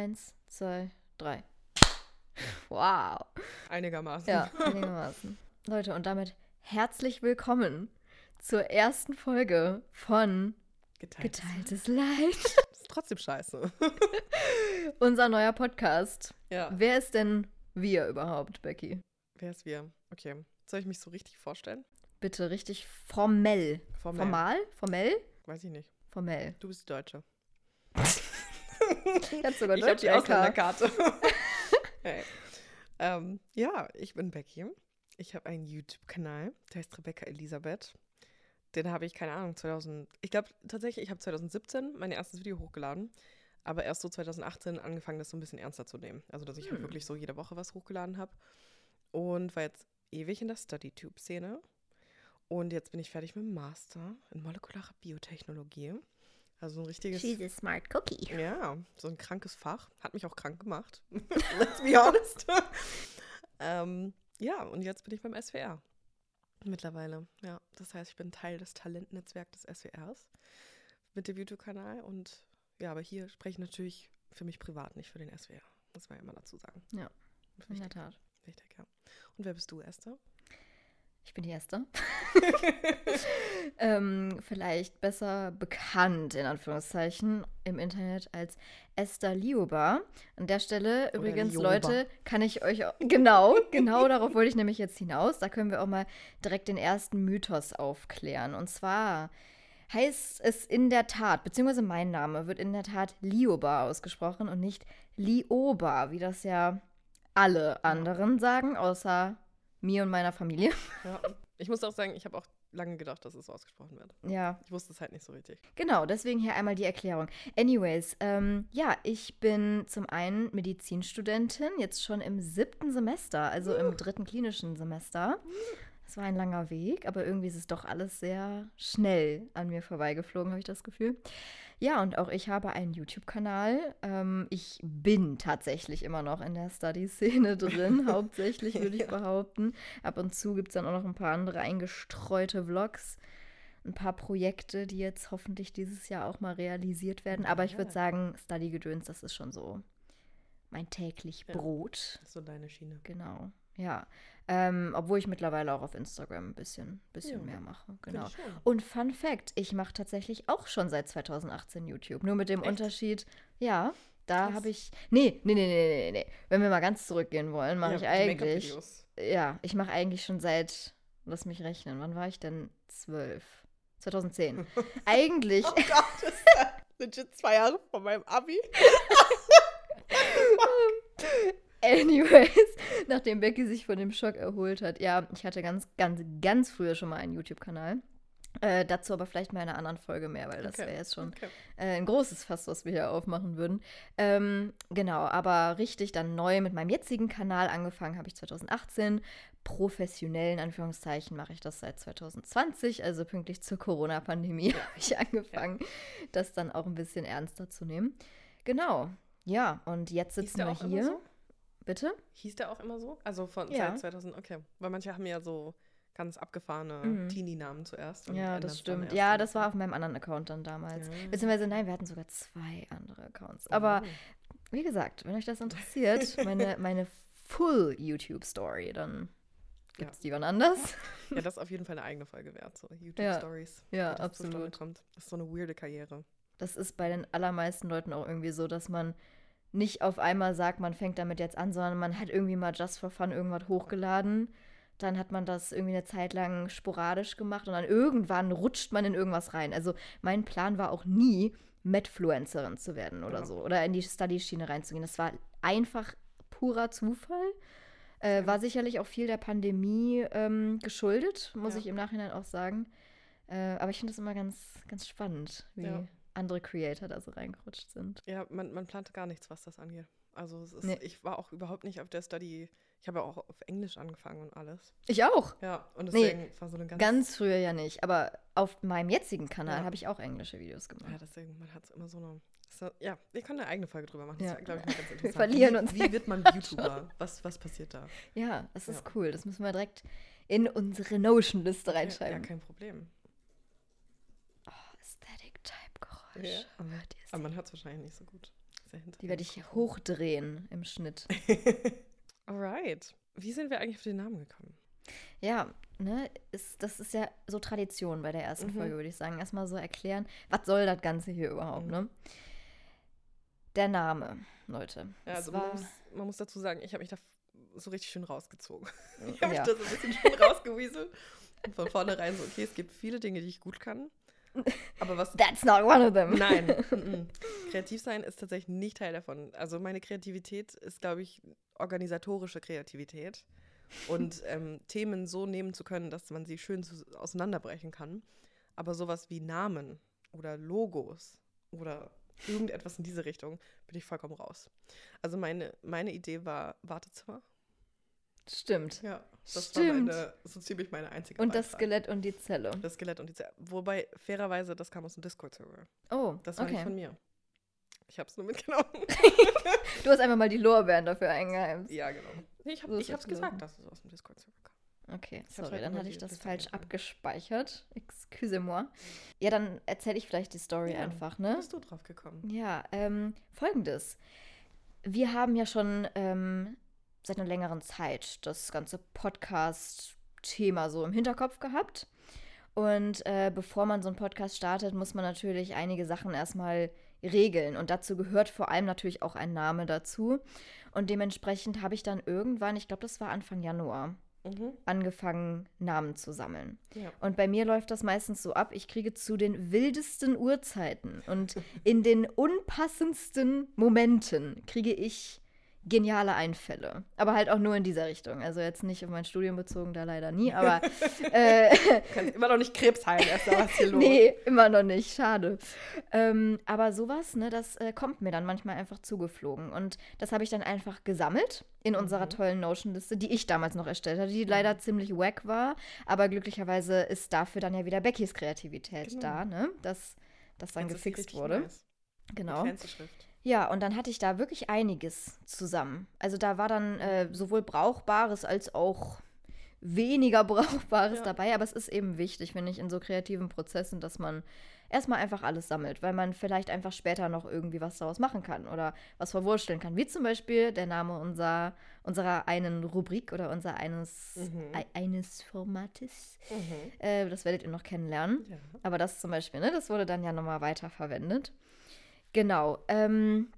Eins, zwei, drei. Wow. Einigermaßen. Ja, einigermaßen. Leute, und damit herzlich willkommen zur ersten Folge von Geteilt. Geteiltes Leid. Das ist trotzdem scheiße. Unser neuer Podcast. ja. Wer ist denn wir überhaupt, Becky? Wer ist wir? Okay. Soll ich mich so richtig vorstellen? Bitte richtig formell. Formell. Formal? Formell? Weiß ich nicht. Formell. Du bist Deutsche. Hab sogar ich habe die. Ausländerkarte. hey. ähm, ja, ich bin Becky. Ich habe einen YouTube-Kanal, der heißt Rebecca Elisabeth. Den habe ich, keine Ahnung, 2000. Ich glaube tatsächlich, ich habe 2017 mein erstes Video hochgeladen, aber erst so 2018 angefangen, das so ein bisschen ernster zu nehmen. Also, dass ich halt Hm. wirklich so jede Woche was hochgeladen habe. Und war jetzt ewig in der StudyTube-Szene. Und jetzt bin ich fertig mit dem Master in molekulare Biotechnologie. Also ein richtiges. She's a smart cookie. Ja, so ein krankes Fach. Hat mich auch krank gemacht. Let's be honest. ähm, ja, und jetzt bin ich beim SWR. Mittlerweile. Ja, das heißt, ich bin Teil des Talentnetzwerks des SWRs mit dem YouTube-Kanal. Und ja, aber hier spreche ich natürlich für mich privat, nicht für den SWR. Muss man ja immer dazu sagen. Ja, In der Tat. wichtig, ja. Und wer bist du, Esther? Ich bin die Esther. ähm, vielleicht besser bekannt, in Anführungszeichen, im Internet als Esther Lioba. An der Stelle, übrigens, Lioba. Leute, kann ich euch auch, genau, genau darauf wollte ich nämlich jetzt hinaus. Da können wir auch mal direkt den ersten Mythos aufklären. Und zwar heißt es in der Tat, beziehungsweise mein Name wird in der Tat Lioba ausgesprochen und nicht Lioba, wie das ja alle anderen sagen, außer mir und meiner Familie. Ja. Ich muss auch sagen, ich habe auch lange gedacht, dass es so ausgesprochen wird. Ja, Ich wusste es halt nicht so richtig. Genau, deswegen hier einmal die Erklärung. Anyways, ähm, ja, ich bin zum einen Medizinstudentin, jetzt schon im siebten Semester, also im dritten klinischen Semester. Das war ein langer Weg, aber irgendwie ist es doch alles sehr schnell an mir vorbeigeflogen, habe ich das Gefühl. Ja, und auch ich habe einen YouTube-Kanal. Ähm, ich bin tatsächlich immer noch in der Study-Szene drin, hauptsächlich würde ich Ja. behaupten. Ab und zu gibt es dann auch noch ein paar andere eingestreute Vlogs ein paar Projekte, die jetzt hoffentlich dieses Jahr auch mal realisiert werden. Aber ich würde Ja. sagen, Study-Gedöns, das ist schon so mein täglich Ja. Brot. Das ist so deine Schiene. Genau, ja. Ähm, obwohl ich mittlerweile auch auf Instagram ein bisschen, bisschen Ja. mehr mache. Genau. Und Fun Fact, ich mache tatsächlich auch schon seit 2018 YouTube. Nur mit dem Echt? Unterschied, ja, da habe ich. Nee, nee, nee, nee, nee, nee. Wenn wir mal ganz zurückgehen wollen, mache Ja, ich eigentlich. Ja, ich mache eigentlich schon seit, lass mich rechnen, wann war ich denn? Zwölf. 2010. eigentlich, Oh Gott, das ist ja legit zwei Jahre vor meinem Abi. anyways, nachdem Becky sich von dem Schock erholt hat. Ja, ich hatte ganz, ganz, ganz früher schon mal einen YouTube-Kanal. Äh, dazu aber vielleicht mal in einer anderen Folge mehr, weil das Okay, wäre jetzt schon Okay. äh, ein großes Fass, was wir hier aufmachen würden. Ähm, genau, aber richtig dann neu mit meinem jetzigen Kanal angefangen habe ich 2018. Professionell, in Anführungszeichen, mache ich das seit 2020, also pünktlich zur Corona-Pandemie habe ich angefangen, das dann auch ein bisschen ernster zu nehmen. Genau, ja, und jetzt sitzen wir hier. so? Bitte? Hieß der auch immer so? Also von Ja. seit 2000, okay. Weil manche haben ja so ganz abgefahrene Mhm. Teenie-Namen zuerst. Ja, das stimmt. Ja, das war auf meinem anderen Account dann damals. Ja. Beziehungsweise, nein, wir hatten sogar zwei andere Accounts. Aber Oh. wie gesagt, wenn euch das interessiert, meine, meine Full YouTube-Story, dann Ja. gibt es die wann anders. Ja, das ist auf jeden Fall eine eigene Folge wert, so Ja. YouTube-Stories. Ja, zustande absolut. Kommt. Das ist so eine weirde Karriere. Das ist bei den allermeisten Leuten auch irgendwie so, dass man nicht auf einmal sagt, man fängt damit jetzt an, sondern man hat irgendwie mal just for fun irgendwas hochgeladen. Dann hat man das irgendwie eine Zeit lang sporadisch gemacht und dann irgendwann rutscht man in irgendwas rein. Also mein Plan war auch nie, Medfluencerin zu werden oder Ja. so. Oder in die Study-Schiene reinzugehen. Das war einfach purer Zufall. Äh, war sicherlich auch viel der Pandemie ähm, geschuldet, muss Ja. ich im Nachhinein auch sagen. Äh, aber ich finde das immer ganz, ganz spannend, wie Ja. Andere Creator da so reingerutscht sind. Ja, man, man plante gar nichts, was das angeht. Also es ist, Nee. ich war auch überhaupt nicht auf der Study. Ich habe ja auch auf Englisch angefangen und alles. Ich auch. Ja, und Nee, deswegen war so eine ganz. Ganz früher ja nicht, aber auf meinem jetzigen Kanal Ja. habe ich auch englische Videos ja, gemacht. deswegen, man hat immer so eine. So, ja, wir können eine eigene Folge drüber machen. Ja. Das glaube ich, mal ganz interessant. verlieren wie, uns Wie wird man YouTuber? Was, was passiert da? Ja, das ist Ja. cool. Das müssen wir direkt in unsere Notion-Liste Ja, ja, reinschreiben. kein Problem. Oh, Aesthetic-Type-Geräusch. Ja. Ihr's? Aber man hört es wahrscheinlich nicht so gut. Die werde ich hochdrehen im Schnitt. Alright. Wie sind wir eigentlich auf den Namen gekommen? Ja, ne, ist, das ist ja so Tradition bei der ersten Mhm. Folge, würde ich sagen. Erstmal so erklären, was soll das Ganze hier überhaupt, Mhm. ne? Der Name, Leute. Ja, also man war, muss, man muss dazu sagen, ich habe mich da so richtig schön rausgezogen. Ich habe ja. mich da so ein bisschen schön rausgewieselt. Und von vornherein so, okay, es gibt viele Dinge, die ich gut kann. Aber was That's not one of them. Nein. Kreativ sein ist tatsächlich nicht Teil davon. Also meine Kreativität ist, glaube ich, organisatorische Kreativität. Und ähm, Themen so nehmen zu können, dass man sie schön zu, auseinanderbrechen kann. Aber sowas wie Namen oder Logos oder irgendetwas in diese Richtung bin ich vollkommen raus. Also meine, meine Idee war Wartezimmer. Stimmt. Ja, das Stimmt. war meine, so ziemlich meine einzige Und das Beifall. Skelett und die Zelle. Das Skelett und die Zelle. Wobei, fairerweise, das kam aus dem Discord-Server. Oh, Das war nicht okay. von mir. Ich habe es nur mitgenommen. Du hast einfach mal die Lorbeeren dafür eingeheimst. Ja, genau. Nee, ich So habe das gelaufen. gesagt, dass es aus dem Discord-Server kam. Okay, sorry, halt dann hatte ich das falsch eingetragen. abgespeichert. Excuse-moi. Ja, dann erzähle ich vielleicht die Story Ja, einfach, ne? bist du drauf gekommen? Ja, ähm, folgendes. Wir haben ja schon ähm, seit einer längeren Zeit das ganze Podcast-Thema so im Hinterkopf gehabt. Und äh, bevor man so einen Podcast startet, muss man natürlich einige Sachen erstmal regeln. Und dazu gehört vor allem natürlich auch ein Name dazu. Und dementsprechend habe ich dann irgendwann, ich glaube, das war Anfang Januar, Mhm. angefangen, Namen zu sammeln. Ja. Und bei mir läuft das meistens so ab, ich kriege zu den wildesten Uhrzeiten und in den unpassendsten Momenten kriege ich geniale Einfälle. Aber halt auch nur in dieser Richtung. Also jetzt nicht auf mein Studium bezogen, da leider nie, aber äh, kannst immer noch nicht Krebs heilen, erst mal was hier los. nee, immer noch nicht, schade. Ähm, aber sowas, ne, das äh, kommt mir dann manchmal einfach zugeflogen. Und das habe ich dann einfach gesammelt in unserer Mhm. tollen Notion-Liste, die ich damals noch erstellt hatte, die leider ziemlich wack war. Aber glücklicherweise ist dafür dann ja wieder Beckys Kreativität Genau. da, ne? Dass das dann sie gefixt wurde. Nice. Genau. Mit. Ja, und dann hatte ich da wirklich einiges zusammen. Also da war dann äh, sowohl Brauchbares als auch weniger Brauchbares Ja. dabei. Aber es ist eben wichtig, finde ich, in so kreativen Prozessen, dass man erstmal einfach alles sammelt, weil man vielleicht einfach später noch irgendwie was daraus machen kann oder was verwursteln kann. Wie zum Beispiel der Name unserer, unserer einen Rubrik oder unser eines, Mhm. ei- eines Formates. Mhm. Äh, das werdet ihr noch kennenlernen. Ja. Aber das zum Beispiel, ne, das wurde dann ja nochmal weiterverwendet. Genau. Ähm,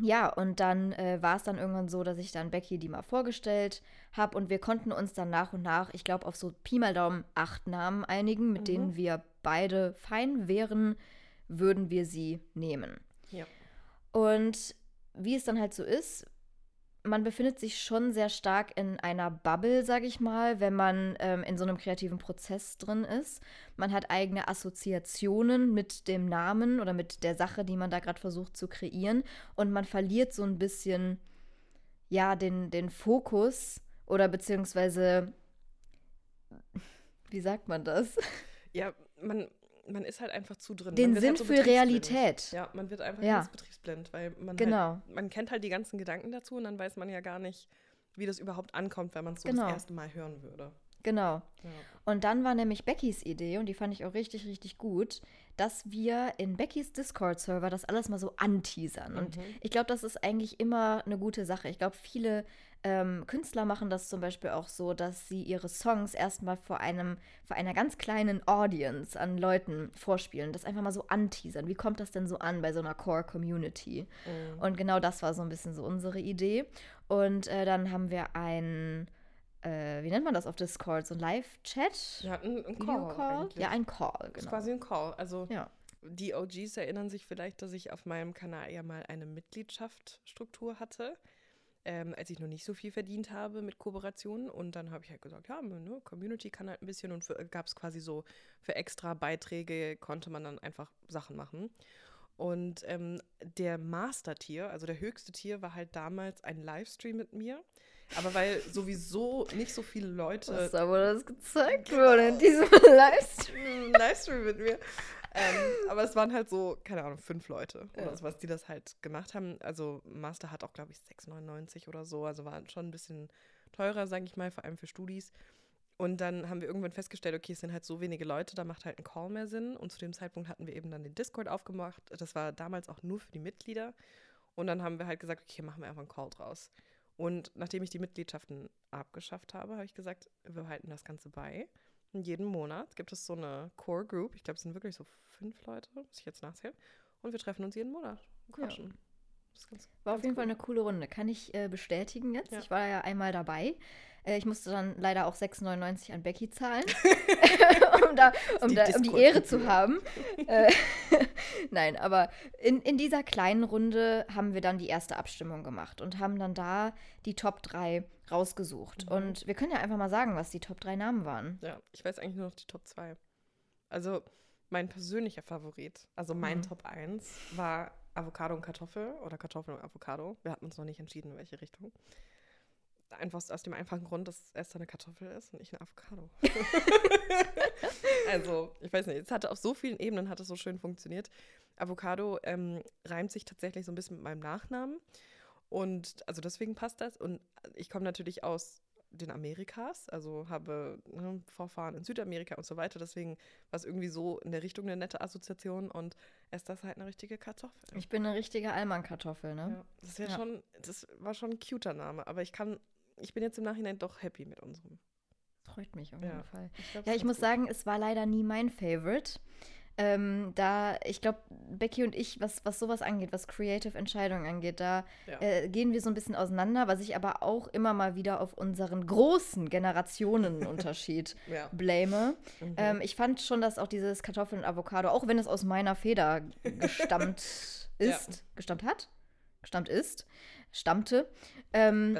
ja, und dann äh, war es dann irgendwann so, dass ich dann Becky die mal vorgestellt habe und wir konnten uns dann nach und nach, ich glaube, auf so Pi mal Daumen acht Namen einigen, mit Mhm. denen wir beide fein wären, würden wir sie nehmen. Ja. Und wie es dann halt so ist, man befindet sich schon sehr stark in einer Bubble, sage ich mal, wenn man ähm, in so einem kreativen Prozess drin ist. Man hat eigene Assoziationen mit dem Namen oder mit der Sache, die man da gerade versucht zu kreieren. Und man verliert so ein bisschen, ja, den, den Fokus oder beziehungsweise, wie sagt man das? Ja, man, man ist halt einfach zu drin. Den Sinn halt so für. Realität. Ja, man wird einfach Ja. ganz betriebsblind, weil man Genau. halt, man kennt halt die ganzen Gedanken dazu und dann weiß man ja gar nicht, wie das überhaupt ankommt, wenn man es so Genau. das erste Mal hören würde. Genau. Ja. Und dann war nämlich Beckys Idee, und die fand ich auch richtig, richtig gut, dass wir in Beckys Discord-Server das alles mal so anteasern. Und Mhm. ich glaube, das ist eigentlich immer eine gute Sache. Ich glaube, viele ähm, Künstler machen das zum Beispiel auch so, dass sie ihre Songs erstmal vor einem, vor einer ganz kleinen Audience an Leuten vorspielen. Das einfach mal so anteasern. Wie kommt das denn so an bei so einer Core-Community? Mhm. Und genau das war so ein bisschen so unsere Idee. Und äh, dann haben wir ein, äh, wie nennt man das auf Discord? So ein Live-Chat? Hatten einen Video Call, Call? Ja, ein Call, Das ist genau. quasi ein Call. Also Ja. die OGs erinnern sich vielleicht, dass ich auf meinem Kanal ja mal eine Mitgliedschaftsstruktur hatte, ähm, als ich noch nicht so viel verdient habe mit Kooperationen. Und dann habe ich halt gesagt, ja, ne, Community kann halt ein bisschen und gab es quasi so für extra Beiträge konnte man dann einfach Sachen machen. Und ähm, der Master-Tier, also der höchste Tier, war halt damals ein Livestream mit mir. Aber weil sowieso nicht so viele Leute Was wo das gezeigt Genau. wurde in diesem Livestream. Livestream mit mir. Ähm, aber es waren halt so, keine Ahnung, fünf Leute Ja. oder sowas, die das halt gemacht haben. Also Master hat auch, glaube ich, 6,99 oder so. Also war schon ein bisschen teurer, sage ich mal, vor allem für Studis. Und dann haben wir irgendwann festgestellt, okay, es sind halt so wenige Leute, da macht halt ein Call mehr Sinn. Und zu dem Zeitpunkt hatten wir eben dann den Discord aufgemacht. Das war damals auch nur für die Mitglieder. Und dann haben wir halt gesagt, okay, machen wir einfach einen Call draus. Und nachdem ich die Mitgliedschaften abgeschafft habe, habe ich gesagt, wir behalten das Ganze bei. Jeden Monat gibt es so eine Core Group. Ich glaube, es sind wirklich so fünf Leute, muss ich jetzt nachzählen. Und wir treffen uns jeden Monat und quatschen. Ja. Ganz, War auf ganz jeden Fall cool. eine coole Runde. Kann ich äh, bestätigen jetzt. Ja. Ich war ja einmal dabei. Äh, ich musste dann leider auch 6,99 an Becky zahlen, um, da, um, die da, um die. Ehre zu haben. äh, Nein, aber in, in dieser kleinen Runde haben wir dann die erste Abstimmung gemacht und haben dann da die Top 3 rausgesucht. Mhm. Und wir können ja einfach mal sagen, was die Top 3 Namen waren. Ja, ich weiß eigentlich nur noch die Top 2. Also mein persönlicher Favorit, also mein Mhm. Top 1, war Avocado und Kartoffel oder Kartoffel und Avocado. Wir hatten uns noch nicht entschieden, in welche Richtung. Einfach aus dem einfachen Grund, dass Esther eine Kartoffel ist und ich eine Avocado. also, ich weiß nicht, es hatte auf so vielen Ebenen hat es so schön funktioniert. Avocado ähm, reimt sich tatsächlich so ein bisschen mit meinem Nachnamen. Und also deswegen passt das. Und ich komme natürlich aus den Amerikas, also habe ne, Vorfahren in Südamerika und so weiter. Deswegen war es irgendwie so in der Richtung eine nette Assoziation und ist halt eine richtige Kartoffel. Ich bin eine richtige Allmann-Kartoffel, ne? Ja, das, wär Ja. schon, das war schon ein cuter Name, aber ich kann, ich bin jetzt im Nachhinein doch happy mit unserem. Freut mich auf Ja. jeden Fall. glaub, Ja, das ich ist muss gut. sagen, es war leider nie mein Favorite. Ähm, da, ich glaube, Becky und ich, was, was sowas angeht, was Creative Entscheidungen angeht, da Ja. äh, gehen wir so ein bisschen auseinander, was ich aber auch immer mal wieder auf unseren großen Generationenunterschied ja. blame. Mhm. Ähm, ich fand schon, dass auch dieses Kartoffeln und Avocado, auch wenn es aus meiner Feder gestammt Ja. ist, gestammt hat, gestammt ist, stammte, ähm,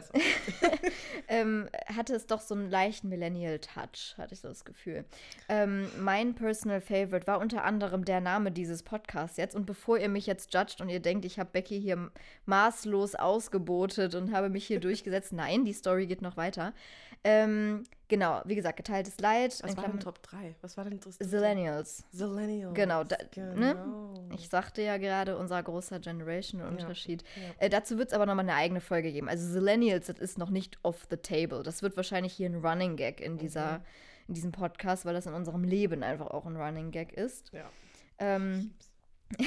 ähm, hatte es doch so einen leichten Millennial-Touch, hatte ich so das Gefühl. Ähm, mein Personal Favorite war unter anderem der Name dieses Podcasts jetzt. Und bevor ihr mich jetzt judgt und ihr denkt, ich habe Becky hier maßlos ausgebotet und habe mich hier durchgesetzt, nein, die Story geht noch weiter. Ähm, genau, wie gesagt, geteiltes Leid. Was war denn Top 3? Was war denn das? Zillennials. Zillennials. Genau, da- ne? genau. Ich sagte ja gerade, unser großer Generation-Unterschied. Ja. Äh, dazu wird es aber nochmal eine eigene Folge geben. Also Zillennials, das ist noch nicht off the table. Das wird wahrscheinlich hier ein Running Gag in, dieser, in diesem Podcast, weil das in unserem Leben einfach auch ein Running Gag ist. Ja. Ähm,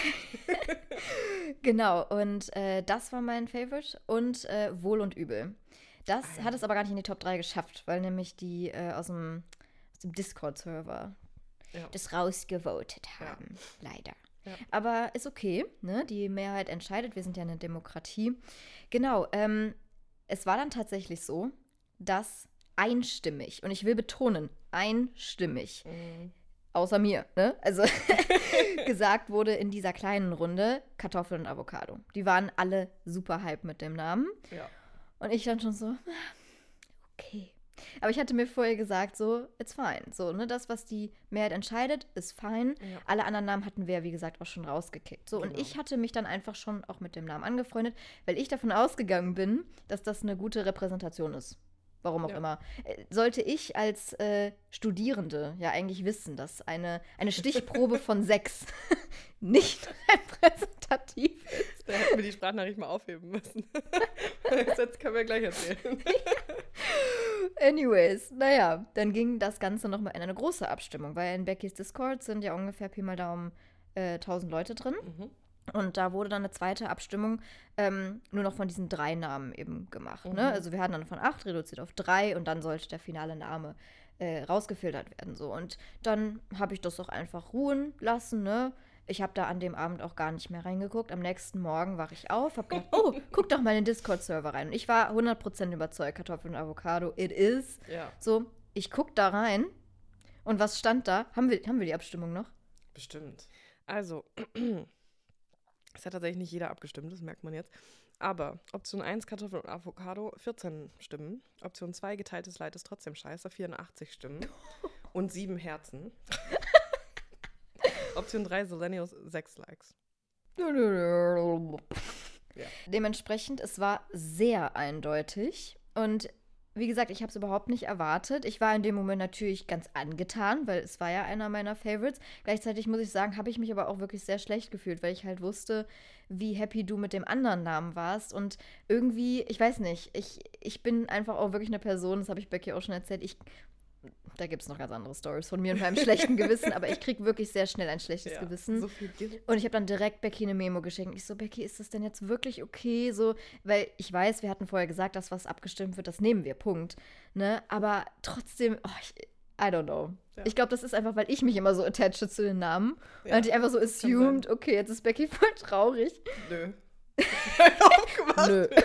genau, und äh, das war mein Favorite. Und äh, Wohl und Übel. Das Ah, ja. hat es aber gar nicht in die Top 3 geschafft, weil nämlich die äh, aus dem, aus dem Discord-Server Ja. das rausgevotet Ja. haben. Leider. Ja. Aber ist okay, ne? Die Mehrheit entscheidet. Wir sind ja eine Demokratie. Genau. Ähm, es war dann tatsächlich so, dass einstimmig, und ich will betonen, einstimmig, Mhm. außer mir, ne? Also gesagt wurde in dieser kleinen Runde Kartoffeln und Avocado. Die waren alle super hype mit dem Namen. Ja. Und ich dann schon so, okay. Aber ich hatte mir vorher gesagt, so, it's fine. So, ne, das, was die Mehrheit entscheidet, ist fein. Ja. Alle anderen Namen hatten wir, wie gesagt, auch schon rausgekickt. So, und Genau. ich hatte mich dann einfach schon auch mit dem Namen angefreundet, weil ich davon ausgegangen bin, dass das eine gute Repräsentation ist. Warum auch Ja. immer. Äh, Sollte ich als äh, Studierende ja eigentlich wissen, dass eine, eine Stichprobe von sechs nicht repräsentativ ist. Da hätten wir die Sprachnachricht mal aufheben müssen. Jetzt können wir gleich erzählen. Anyways, naja, dann ging das Ganze nochmal in eine große Abstimmung, weil in Beckys Discord sind ja ungefähr Pi mal Daumen äh, 1000 Leute drin. Mhm. Und da wurde dann eine zweite Abstimmung ähm, nur noch von diesen drei Namen eben gemacht. Mhm. Ne? Also wir hatten dann von acht reduziert auf drei und dann sollte der finale Name äh, rausgefiltert werden. So. Und dann habe ich das auch einfach ruhen lassen. Ne? Ich habe da an dem Abend auch gar nicht mehr reingeguckt. Am nächsten Morgen wache ich auf, habe gedacht, oh, guck doch mal in den Discord-Server rein. Und ich war 100% überzeugt, Kartoffeln und Avocado, it is. Ja, So, ich guck da rein und was stand da? Haben wir, haben wir die Abstimmung noch? bestimmt. Also, es hat tatsächlich nicht jeder abgestimmt, das merkt man jetzt. Aber Option 1, Kartoffel und Avocado, 14 Stimmen. Option 2, geteiltes Leid ist trotzdem scheiße, 84 Stimmen. Und 7 Herzen. Option 3, Selenius, 6 Likes. Ja. Dementsprechend, es war sehr eindeutig. Und wie gesagt, ich habe es überhaupt nicht erwartet. Ich war in dem Moment natürlich ganz angetan, weil es war ja einer meiner Favorites. Gleichzeitig muss ich sagen, habe ich mich aber auch wirklich sehr schlecht gefühlt, weil ich halt wusste, wie happy du mit dem anderen Namen warst. Und irgendwie, ich weiß nicht, ich, ich bin einfach auch wirklich eine Person, das habe ich Becky auch schon erzählt, ich da gibt es noch ganz andere Stories von mir und meinem schlechten Gewissen, aber ich kriege wirklich sehr schnell ein schlechtes Ja, Gewissen. So. Und ich habe dann direkt Becky eine Memo geschickt. Ich so, Becky, ist das denn jetzt wirklich okay? So, weil ich weiß, wir hatten vorher gesagt, dass was abgestimmt wird, das nehmen wir, Punkt. Ne? Aber trotzdem, oh, ich, I don't know. Ja. Ich glaube, das ist einfach, weil ich mich immer so attache zu den Namen. Und Ja, hatte ich einfach so assumed, okay, jetzt ist Becky voll traurig. Nö.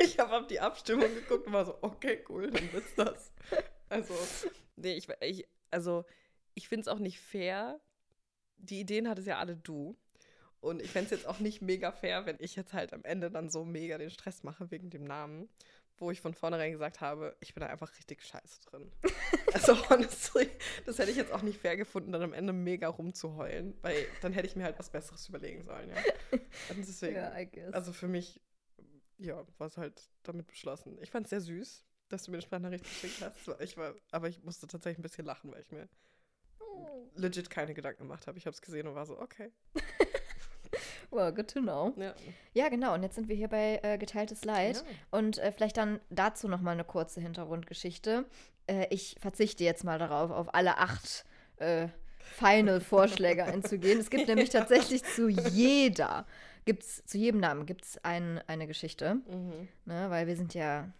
Ich habe auf die Abstimmung geguckt und war so, okay, cool, dann wird's das. Also, nee, ich, ich also ich finde es auch nicht fair. Die Ideen hattest ja alle du. Und ich fände es jetzt auch nicht mega fair, wenn ich jetzt halt am Ende dann so mega den Stress mache wegen dem Namen, wo ich von vornherein gesagt habe, ich bin da einfach richtig scheiße drin. also honestly, das hätte ich jetzt auch nicht fair gefunden, dann am Ende mega rumzuheulen, weil dann hätte ich mir halt was Besseres überlegen sollen, ja. Und deswegen, guess. also für mich, ja, war es halt damit beschlossen. Ich fand es sehr süß, dass du mir eine Sprachnachricht geschickt hast. Ich war, aber ich musste tatsächlich ein bisschen lachen, weil ich mir legit keine Gedanken gemacht habe. Ich habe es gesehen und war so, okay. well, good to know. Ja. Ja, genau. Und jetzt sind wir hier bei äh, Geteiltes Leid. Ja. Und äh, vielleicht dann dazu noch mal eine kurze Hintergrundgeschichte. Äh, ich verzichte jetzt mal darauf, auf alle acht äh, Final-Vorschläge einzugehen. Es gibt nämlich tatsächlich zu jeder, gibt's, zu jedem Namen gibt es ein, eine Geschichte. Mhm. Ne? Weil wir sind ja,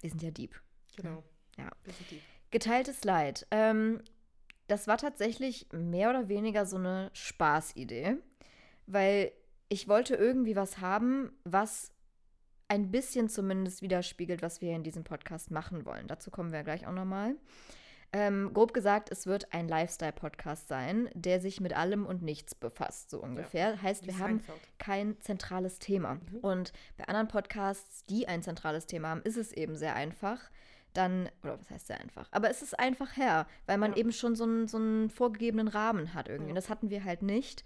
wir sind ja Dieb. Genau. Ja. Wir sind die. Geteiltes Leid. Ähm, das war tatsächlich mehr oder weniger so eine Spaßidee, weil ich wollte irgendwie was haben, was ein bisschen zumindest widerspiegelt, was wir in diesem Podcast machen wollen. Dazu kommen wir gleich auch nochmal. Ähm, grob gesagt, es wird ein Lifestyle-Podcast sein, der sich mit allem und nichts befasst, so ungefähr. Heißt, Wie wir haben kein zentrales Thema. Mhm. Und bei anderen Podcasts, die ein zentrales Thema haben, ist es eben sehr einfach. Dann, oder was heißt sehr einfach? Aber es ist einfach her, weil man Ja. eben schon so einen, so einen vorgegebenen Rahmen hat irgendwie. Ja. Und das hatten wir halt nicht.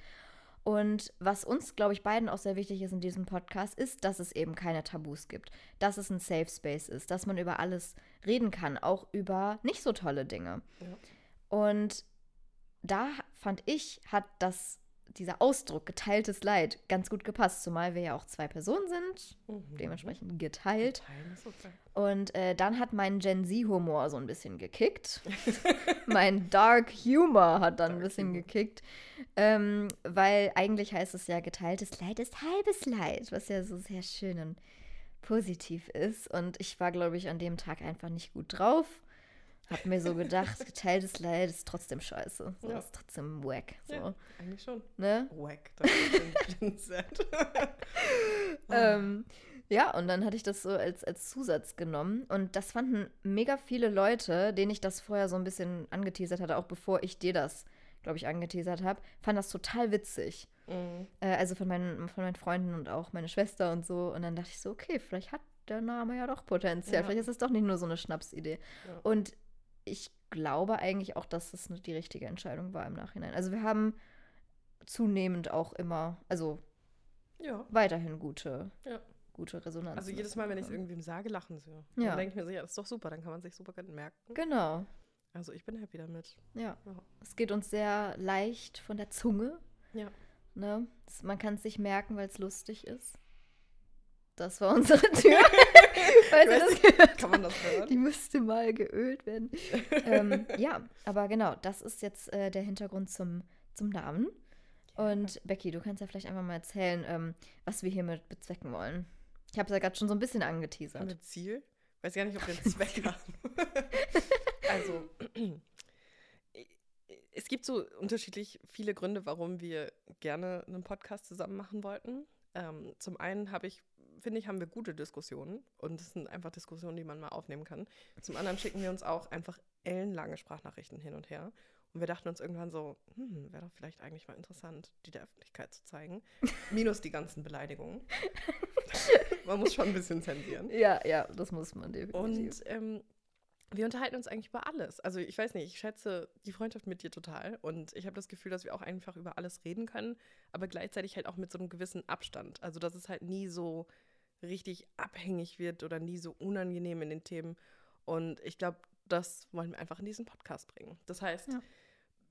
Und was uns, glaube ich, beiden auch sehr wichtig ist in diesem Podcast, ist, dass es eben keine Tabus gibt. Dass es ein Safe Space ist, dass man über alles reden kann, auch über nicht so tolle Dinge. Ja. Und da fand ich, hat das, dieser Ausdruck geteiltes Leid ganz gut gepasst, zumal wir ja auch zwei Personen sind, Mhm. dementsprechend geteilt. Okay. Und äh, dann hat mein Gen Z-Humor so ein bisschen gekickt. mein Dark Humor hat dann ein Dark bisschen Humor. gekickt. Ähm, weil eigentlich heißt es ja, geteiltes Leid ist halbes Leid, was ja so sehr schön und positiv ist. Und ich war, glaube ich, an dem Tag einfach nicht gut drauf. Hab mir so gedacht, geteiltes Leid ist trotzdem scheiße. So, Ja. ist trotzdem wack. So, Ja, eigentlich schon. ne? Wack, das ist. Ähm, ja, und dann hatte ich das so als, als Zusatz genommen. Und das fanden mega viele Leute, denen ich das vorher so ein bisschen angeteasert hatte, auch bevor ich dir das, glaube ich, angeteasert habe, fanden das total witzig. Mhm. Äh, also von meinen, von meinen Freunden und auch meine Schwester und so. Und dann dachte ich so, okay, vielleicht hat der Name ja doch Potenzial. Ja. Vielleicht ist es doch nicht nur so eine Schnapsidee. Ja. Und ich glaube eigentlich auch, dass das die richtige Entscheidung war im Nachhinein. Also wir haben zunehmend auch immer, also Ja. weiterhin gute, Ja. gute Resonanz. Also jedes Mal, wenn ich es irgendwem sage, lachen sie. Ja. Dann denke ich mir so, ja, das ist doch super, dann kann man sich super gut merken. Genau, Also ich bin happy damit. ja. Ja. Es geht uns sehr leicht von der Zunge. Ja. Ne? Man kann es sich merken, weil es lustig ist. Das war unsere Tür. Falls ihr das gehört Kann man das hören? Die müsste mal geölt werden. ähm, ja, aber genau, das ist jetzt äh, der Hintergrund zum, zum Namen. Und Becky, du kannst ja vielleicht einfach mal erzählen, ähm, was wir hiermit bezwecken wollen. Ich habe es ja gerade schon so ein bisschen angeteasert. wir Ziel? Weiß gar nicht, ob wir einen Zweck haben. also, es gibt so unterschiedlich viele Gründe, warum wir gerne einen Podcast zusammen machen wollten. Ähm, zum einen habe ich, finde ich, haben wir gute Diskussionen und es sind einfach Diskussionen, die man mal aufnehmen kann. Zum anderen schicken wir uns auch einfach ellenlange Sprachnachrichten hin und her. Und wir dachten uns irgendwann so, hm, wäre doch vielleicht eigentlich mal interessant, die der Öffentlichkeit zu zeigen. Minus die ganzen Beleidigungen. man muss schon ein bisschen zensieren. Ja, ja, das muss man definitiv. Und ähm, wir unterhalten uns eigentlich über alles. Also ich weiß nicht, ich schätze die Freundschaft mit dir total. Und ich habe das Gefühl, dass wir auch einfach über alles reden können, aber gleichzeitig halt auch mit so einem gewissen Abstand. Also dass es halt nie so richtig abhängig wird oder nie so unangenehm in den Themen. Und ich glaube, das wollen wir einfach in diesen Podcast bringen. Das heißt, Ja.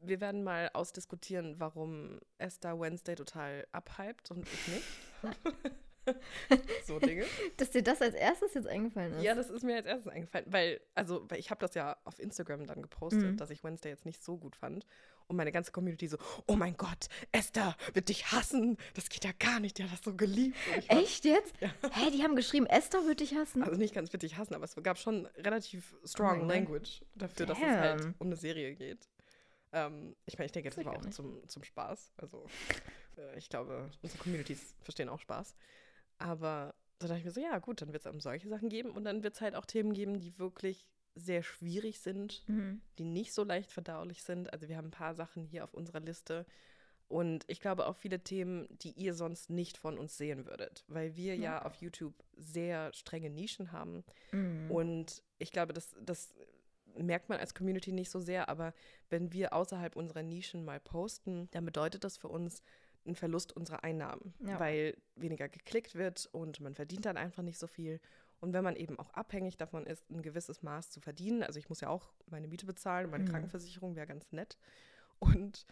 wir werden mal ausdiskutieren, warum Esther Wednesday total abhypt und ich nicht. so Dinge. Dass dir das als erstes jetzt eingefallen ist. Ja, das ist mir als erstes eingefallen, weil, also, weil ich habe das ja auf Instagram dann gepostet, Mhm. dass ich Wednesday jetzt nicht so gut fand. Und meine ganze Community so, oh mein Gott, Esther wird dich hassen. Das geht ja gar nicht, die hat das so geliebt. Echt jetzt? Hä, die haben geschrieben, Esther wird dich hassen. Also nicht ganz wird dich hassen, aber es gab schon relativ strong Oh Language dafür, dass es halt Damn. um eine Serie geht. Ähm, ich meine, ich denke, das Sehr war auch zum, zum Spaß. Also äh, ich glaube, unsere Communities verstehen auch Spaß. Aber da dachte ich mir so, ja gut, dann wird es solche Sachen geben und dann wird es halt auch Themen geben, die wirklich sehr schwierig sind, Mhm. die nicht so leicht verdaulich sind. Also wir haben ein paar Sachen hier auf unserer Liste. Und ich glaube auch viele Themen, die ihr sonst nicht von uns sehen würdet, weil wir ja, Ja. auf YouTube sehr strenge Nischen haben. Mhm. Und ich glaube, das, das merkt man als Community nicht so sehr, aber wenn wir außerhalb unserer Nischen mal posten, dann bedeutet das für uns einen Verlust unserer Einnahmen, Ja. weil weniger geklickt wird und man verdient dann einfach nicht so viel. Und wenn man eben auch abhängig davon ist, ein gewisses Maß zu verdienen, also ich muss ja auch meine Miete bezahlen, meine Mhm. Krankenversicherung wäre ganz nett. Und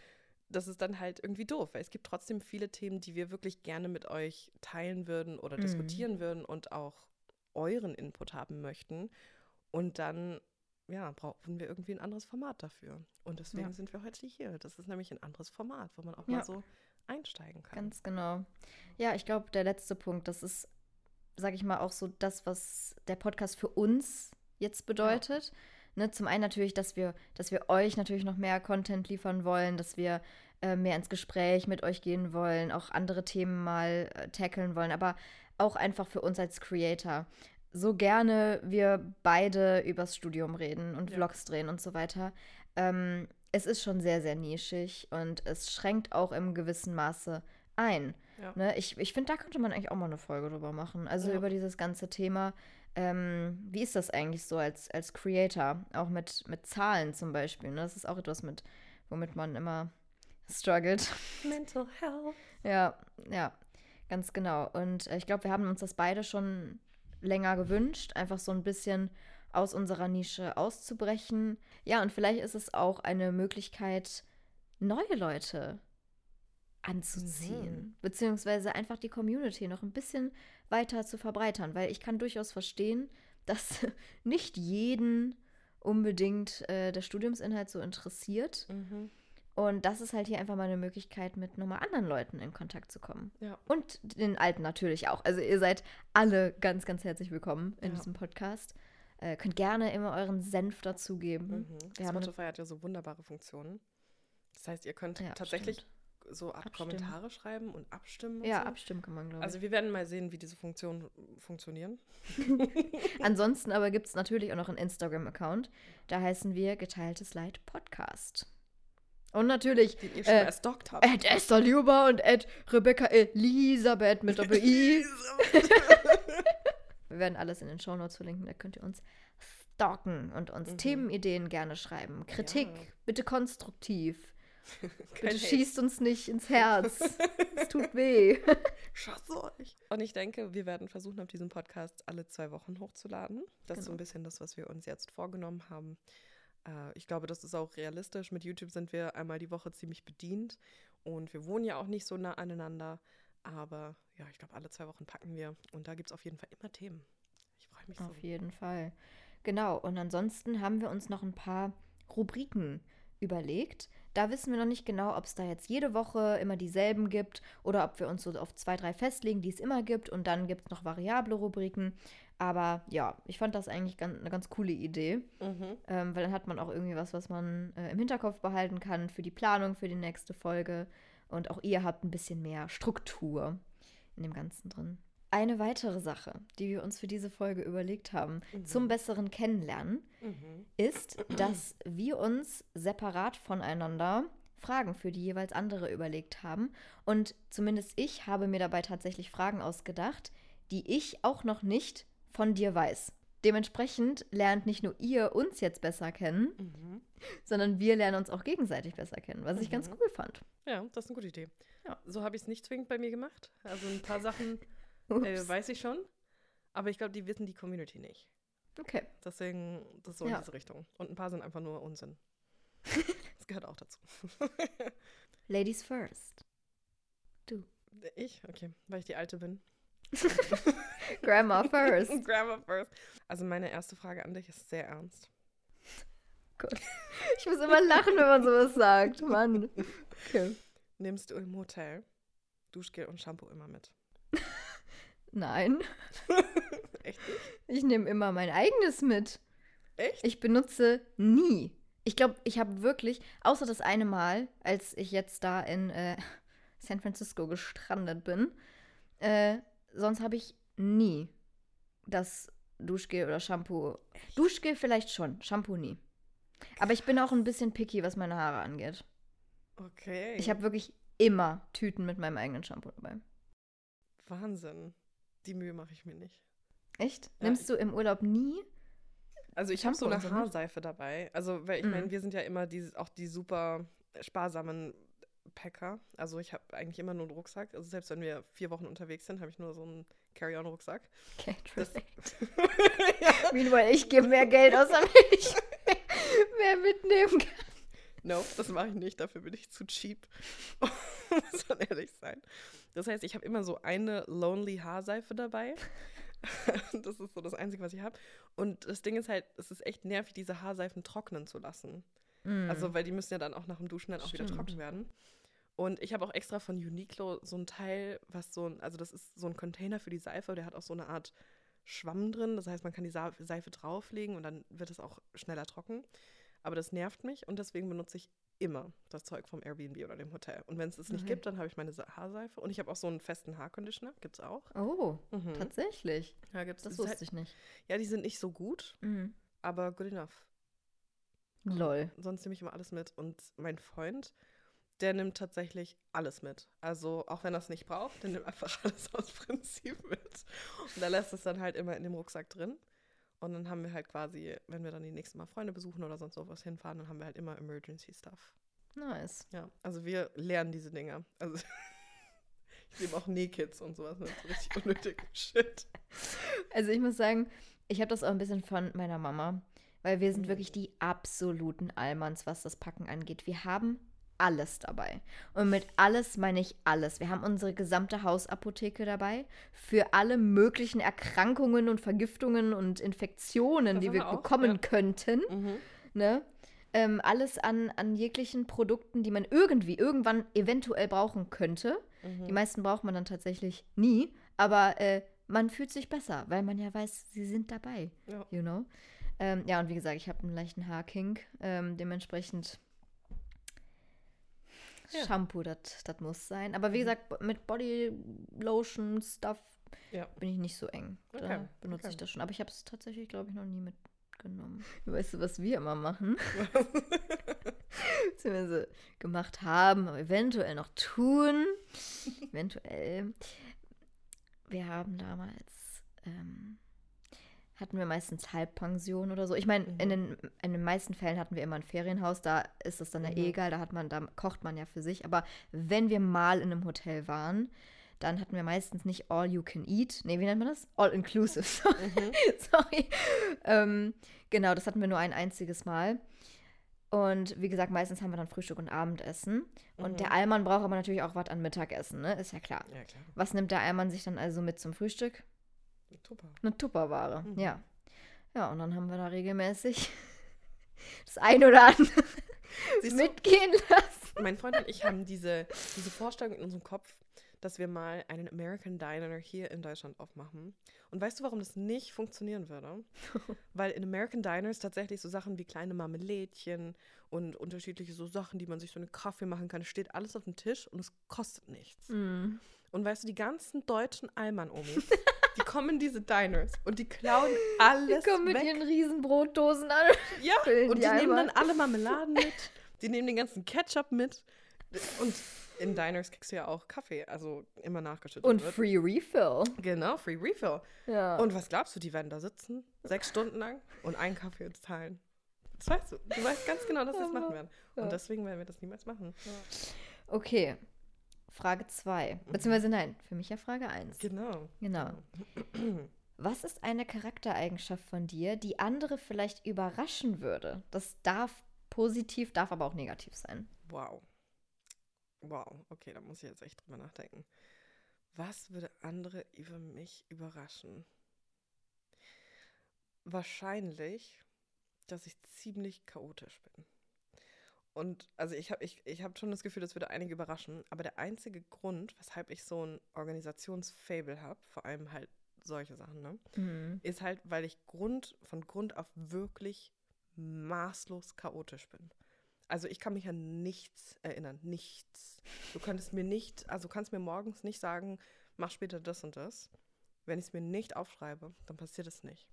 das ist dann halt irgendwie doof, weil es gibt trotzdem viele Themen, die wir wirklich gerne mit euch teilen würden oder Mhm. diskutieren würden und auch euren Input haben möchten. Und dann, ja, brauchen wir irgendwie ein anderes Format dafür. Und deswegen Ja. sind wir heute hier. Das ist nämlich ein anderes Format, wo man auch Ja. mal so einsteigen kann. Ganz genau. Ja, ich glaube, der letzte Punkt, das ist, sage ich mal, auch so das, was der Podcast für uns jetzt bedeutet. Ne, zum einen natürlich, dass wir, dass wir euch natürlich noch mehr Content liefern wollen, dass wir äh, mehr ins Gespräch mit euch gehen wollen, auch andere Themen mal äh, tackeln wollen, aber auch einfach für uns als Creator. So gerne wir beide übers Studium reden und Ja. Vlogs drehen und so weiter. Ähm, es ist schon sehr, sehr nischig und es schränkt auch im gewissen Maße ein. Ja. Ne? Ich, ich finde, da könnte man eigentlich auch mal eine Folge drüber machen. Also Ja. über dieses ganze Thema. Ähm, wie ist das eigentlich so als, als Creator? Auch mit, mit Zahlen zum Beispiel. Ne? Das ist auch etwas, mit, womit man immer struggelt. Mental Health. Ja, ja, ganz genau. Und äh, ich glaube, wir haben uns das beide schon länger gewünscht, einfach so ein bisschen aus unserer Nische auszubrechen. Ja, und vielleicht ist es auch eine Möglichkeit, neue Leute anzuziehen, Mhm. beziehungsweise einfach die Community noch ein bisschen weiter zu verbreitern, weil ich kann durchaus verstehen, dass nicht jeden unbedingt äh, der Studiumsinhalt so interessiert. Mhm. Und das ist halt hier einfach mal eine Möglichkeit, mit nochmal anderen Leuten in Kontakt zu kommen. Ja. Und den Alten natürlich auch. Also ihr seid alle ganz, ganz herzlich willkommen in Ja. diesem Podcast. Äh, könnt gerne immer euren Senf dazugeben. Mhm. Spotify hat ja so wunderbare Funktionen. Das heißt, ihr könnt Ja, tatsächlich so Art Abstimmen. Kommentare schreiben und abstimmen. Und Ja, so. abstimmen kann man, glaube ich. Also wir werden mal sehen, wie diese Funktionen funktionieren. Ansonsten aber gibt es natürlich auch noch einen Instagram-Account. Da heißen wir Geteiltes Leid Podcast. Und natürlich Den ihr schon Äh, erstalkt habt. Ed Esther Luber und Ed Rebecca Elisabeth mit Doppel-I. Wir werden alles in den Shownotes verlinken, da könnt ihr uns stalken und uns Mhm. Themenideen gerne schreiben. Kritik, Ja. bitte konstruktiv. Bitte Hate. schießt uns nicht ins Herz. es tut weh. Schasst euch. Und ich denke, wir werden versuchen, auf diesem Podcast alle zwei Wochen hochzuladen. Das ist so Genau. ein bisschen das, was wir uns jetzt vorgenommen haben. Äh, ich glaube, das ist auch realistisch. Mit YouTube sind wir einmal die Woche ziemlich bedient. Und wir wohnen ja auch nicht so nah aneinander. Aber ja, ich glaube, alle zwei Wochen packen wir. Und da gibt es auf jeden Fall immer Themen. Ich freue mich so. Auf jeden Fall. Genau, und ansonsten haben wir uns noch ein paar Rubriken überlegt. Da wissen wir noch nicht genau, ob es da jetzt jede Woche immer dieselben gibt oder ob wir uns so auf zwei, drei festlegen, die es immer gibt. Und dann gibt es noch variable Rubriken. Aber ja, ich fand das eigentlich ganz, eine ganz coole Idee, Mhm. ähm, weil dann hat man auch irgendwie was, was man äh, im Hinterkopf behalten kann für die Planung für die nächste Folge. Und auch ihr habt ein bisschen mehr Struktur in dem Ganzen drin. Eine weitere Sache, die wir uns für diese Folge überlegt haben, zum besseren Kennenlernen, Mhm. ist, dass wir uns separat voneinander Fragen für die jeweils andere überlegt haben. Und zumindest ich habe mir dabei tatsächlich Fragen ausgedacht, die ich auch noch nicht von dir weiß. Dementsprechend lernt nicht nur ihr uns jetzt besser kennen, Mhm. sondern wir lernen uns auch gegenseitig besser kennen, was ich ganz Mhm. cool fand. Ja, das ist eine gute Idee. Ja. So habe ich es nicht zwingend bei mir gemacht. Also ein paar Sachen äh, weiß ich schon. Aber ich glaube, die wissen die Community nicht. Okay. Deswegen, das ist so Ja. in diese Richtung. Und ein paar sind einfach nur Unsinn. das gehört auch dazu. Ladies first. Ich? Okay, weil ich die Alte bin. Grammar first. Grammar first. Also meine erste Frage an dich ist sehr ernst. Gut. Ich muss immer lachen, wenn man sowas sagt. Mann. Okay. Nimmst du im Hotel Duschgel und Shampoo immer mit? Nein. Echt nicht? Ich nehme immer mein eigenes mit. Echt? Ich benutze nie. Ich glaube, ich habe wirklich, außer das eine Mal, als ich jetzt da in äh, San Francisco gestrandet bin, äh, sonst habe ich nie das Duschgel oder Shampoo. Duschgel vielleicht schon, Shampoo nie. Aber ich bin auch ein bisschen picky, was meine Haare angeht. Okay. Ich habe wirklich immer Tüten mit meinem eigenen Shampoo dabei. Wahnsinn. Die Mühe mache ich mir nicht. Echt? Ja, Nimmst du im Urlaub nie? Also ich habe so eine ne? Haarseife dabei. Also, weil ich Mhm. meine, wir sind ja immer die, auch die super sparsamen Packer. Also ich habe eigentlich immer nur einen Rucksack. Also selbst wenn wir vier Wochen unterwegs sind, habe ich nur so einen Carry-on-Rucksack. Das- relate. ja. Meanwhile, ich gebe mehr Geld aus, damit ich mehr mitnehmen kann. No, das mache ich nicht. Dafür bin ich zu cheap. Muss man ehrlich sein. Das heißt, ich habe immer so eine Lonely Haarseife dabei. das ist so das Einzige, was ich habe. Und das Ding ist halt, es ist echt nervig, diese Haarseifen trocknen zu lassen. Also, weil die müssen ja dann auch nach dem Duschen dann auch wieder Stimmt. trocken werden. Und ich habe auch extra von Uniqlo so ein Teil, was so ein, also das ist so ein Container für die Seife, der hat auch so eine Art Schwamm drin. Das heißt, man kann die Seife drauflegen und dann wird es auch schneller trocken. Aber das nervt mich und deswegen benutze ich immer das Zeug vom Airbnb oder dem Hotel. Und wenn es es nicht Okay. gibt, dann habe ich meine Haarseife und ich habe auch so einen festen Haarconditioner, gibt es auch. Oh, Mhm. tatsächlich. Ja, gibt's. Das Ist wusste halt, ich nicht. ja, die sind nicht so gut, Mhm. aber good enough. Lol. Sonst nehme ich immer alles mit. Und mein Freund, der nimmt tatsächlich alles mit. Also auch wenn er es nicht braucht, der nimmt einfach alles aus Prinzip mit. Und er lässt es dann halt immer in dem Rucksack drin. Und dann haben wir halt quasi, wenn wir dann die nächsten Mal Freunde besuchen oder sonst was hinfahren, dann haben wir halt immer Emergency Stuff. Nice. Ja, also wir lernen diese Dinge. Also ich nehme auch Nähkits und sowas mit. So richtig unnötigen Shit. Also ich muss sagen, ich habe das auch ein bisschen von meiner Mama, weil wir sind wirklich die absoluten Allmanns, was das Packen angeht. Wir haben alles dabei. Und mit alles meine ich alles. Wir haben unsere gesamte Hausapotheke dabei für alle möglichen Erkrankungen und Vergiftungen und Infektionen, Das die wir auch, bekommen ja. könnten. Mhm. Ne? Ähm, alles an, an jeglichen Produkten, die man irgendwie, irgendwann eventuell brauchen könnte. Mhm. Die meisten braucht man dann tatsächlich nie, aber äh, man fühlt sich besser, weil man ja weiß, sie sind dabei. Ja. You know? Ähm, ja, und wie gesagt, ich habe einen leichten Haarkink. Ähm, dementsprechend Ja. Shampoo, das muss sein. Aber wie Mhm. gesagt, mit Body Lotion, Stuff Ja. bin ich nicht so eng. Da Okay, benutze okay. ich das schon. Aber ich habe es tatsächlich, glaube ich, noch nie mitgenommen. Weißt du, was wir immer machen? beziehungsweise gemacht haben, aber eventuell noch tun. eventuell. Wir haben damals, ähm, hatten wir meistens Halbpension oder so. Ich meine, in, Mhm. den, in den meisten Fällen hatten wir immer ein Ferienhaus, da ist es dann ja Mhm. eh egal, da hat man, da kocht man ja für sich. Aber wenn wir mal in einem Hotel waren, dann hatten wir meistens nicht all you can eat. Nee, wie nennt man das? All inclusive. Mhm. Sorry. Ähm, genau, das hatten wir nur ein einziges Mal. Und wie gesagt, meistens haben wir dann Frühstück und Abendessen. Und Mhm. der Allmann braucht aber natürlich auch was an Mittagessen, ne? Ist ja klar. Ja, klar. Was nimmt der Allmann sich dann also mit zum Frühstück? Super. Eine Tupperware, Mhm. ja. Ja, und dann haben wir da regelmäßig das ein oder andere Siehst du, mitgehen lassen. mein Freund und ich haben diese, diese Vorstellung in unserem Kopf, dass wir mal einen American Diner hier in Deutschland aufmachen. Und weißt du, warum das nicht funktionieren würde? Weil in American Diners tatsächlich so Sachen wie kleine Marmelädchen und unterschiedliche so Sachen, die man sich so einen Kaffee machen kann, steht alles auf dem Tisch und es kostet nichts. Mhm. Und weißt du, die ganzen deutschen Allmann-Omis, die kommen in diese Diners und die klauen alles Die kommen mit weg. ihren riesen Brotdosen an. Ja, und die die, nehmen dann alle Marmeladen mit. Die nehmen den ganzen Ketchup mit. Und in Diners kriegst du ja auch Kaffee, also immer nachgeschüttet Und wird. Free Refill. Genau, Free Refill. Ja. Und was glaubst du, die werden da sitzen, sechs Stunden lang und einen Kaffee teilen? Das weißt du. Du weißt ganz genau, dass sie das machen werden. Ja. Und deswegen werden wir das niemals machen. Okay. Frage 2. Beziehungsweise nein, für mich ja Frage 1. Genau. Genau. Was ist eine Charaktereigenschaft von dir, die andere vielleicht überraschen würde? Das darf positiv, darf aber auch negativ sein. Wow. Wow. Okay, da muss ich jetzt echt drüber nachdenken. Was würde andere über mich überraschen? Wahrscheinlich, dass ich ziemlich chaotisch bin. Und also ich habe ich, ich hab schon das Gefühl, das würde einige überraschen. Aber der einzige Grund, weshalb ich so ein Organisationsfable habe, vor allem halt solche Sachen, ne, Mhm. ist halt, weil ich Grund, von Grund auf wirklich maßlos chaotisch bin. Also ich kann mich an nichts erinnern, nichts. Du könntest mir nicht, also du kannst mir morgens nicht sagen, mach später das und das. Wenn ich es mir nicht aufschreibe, dann passiert es nicht.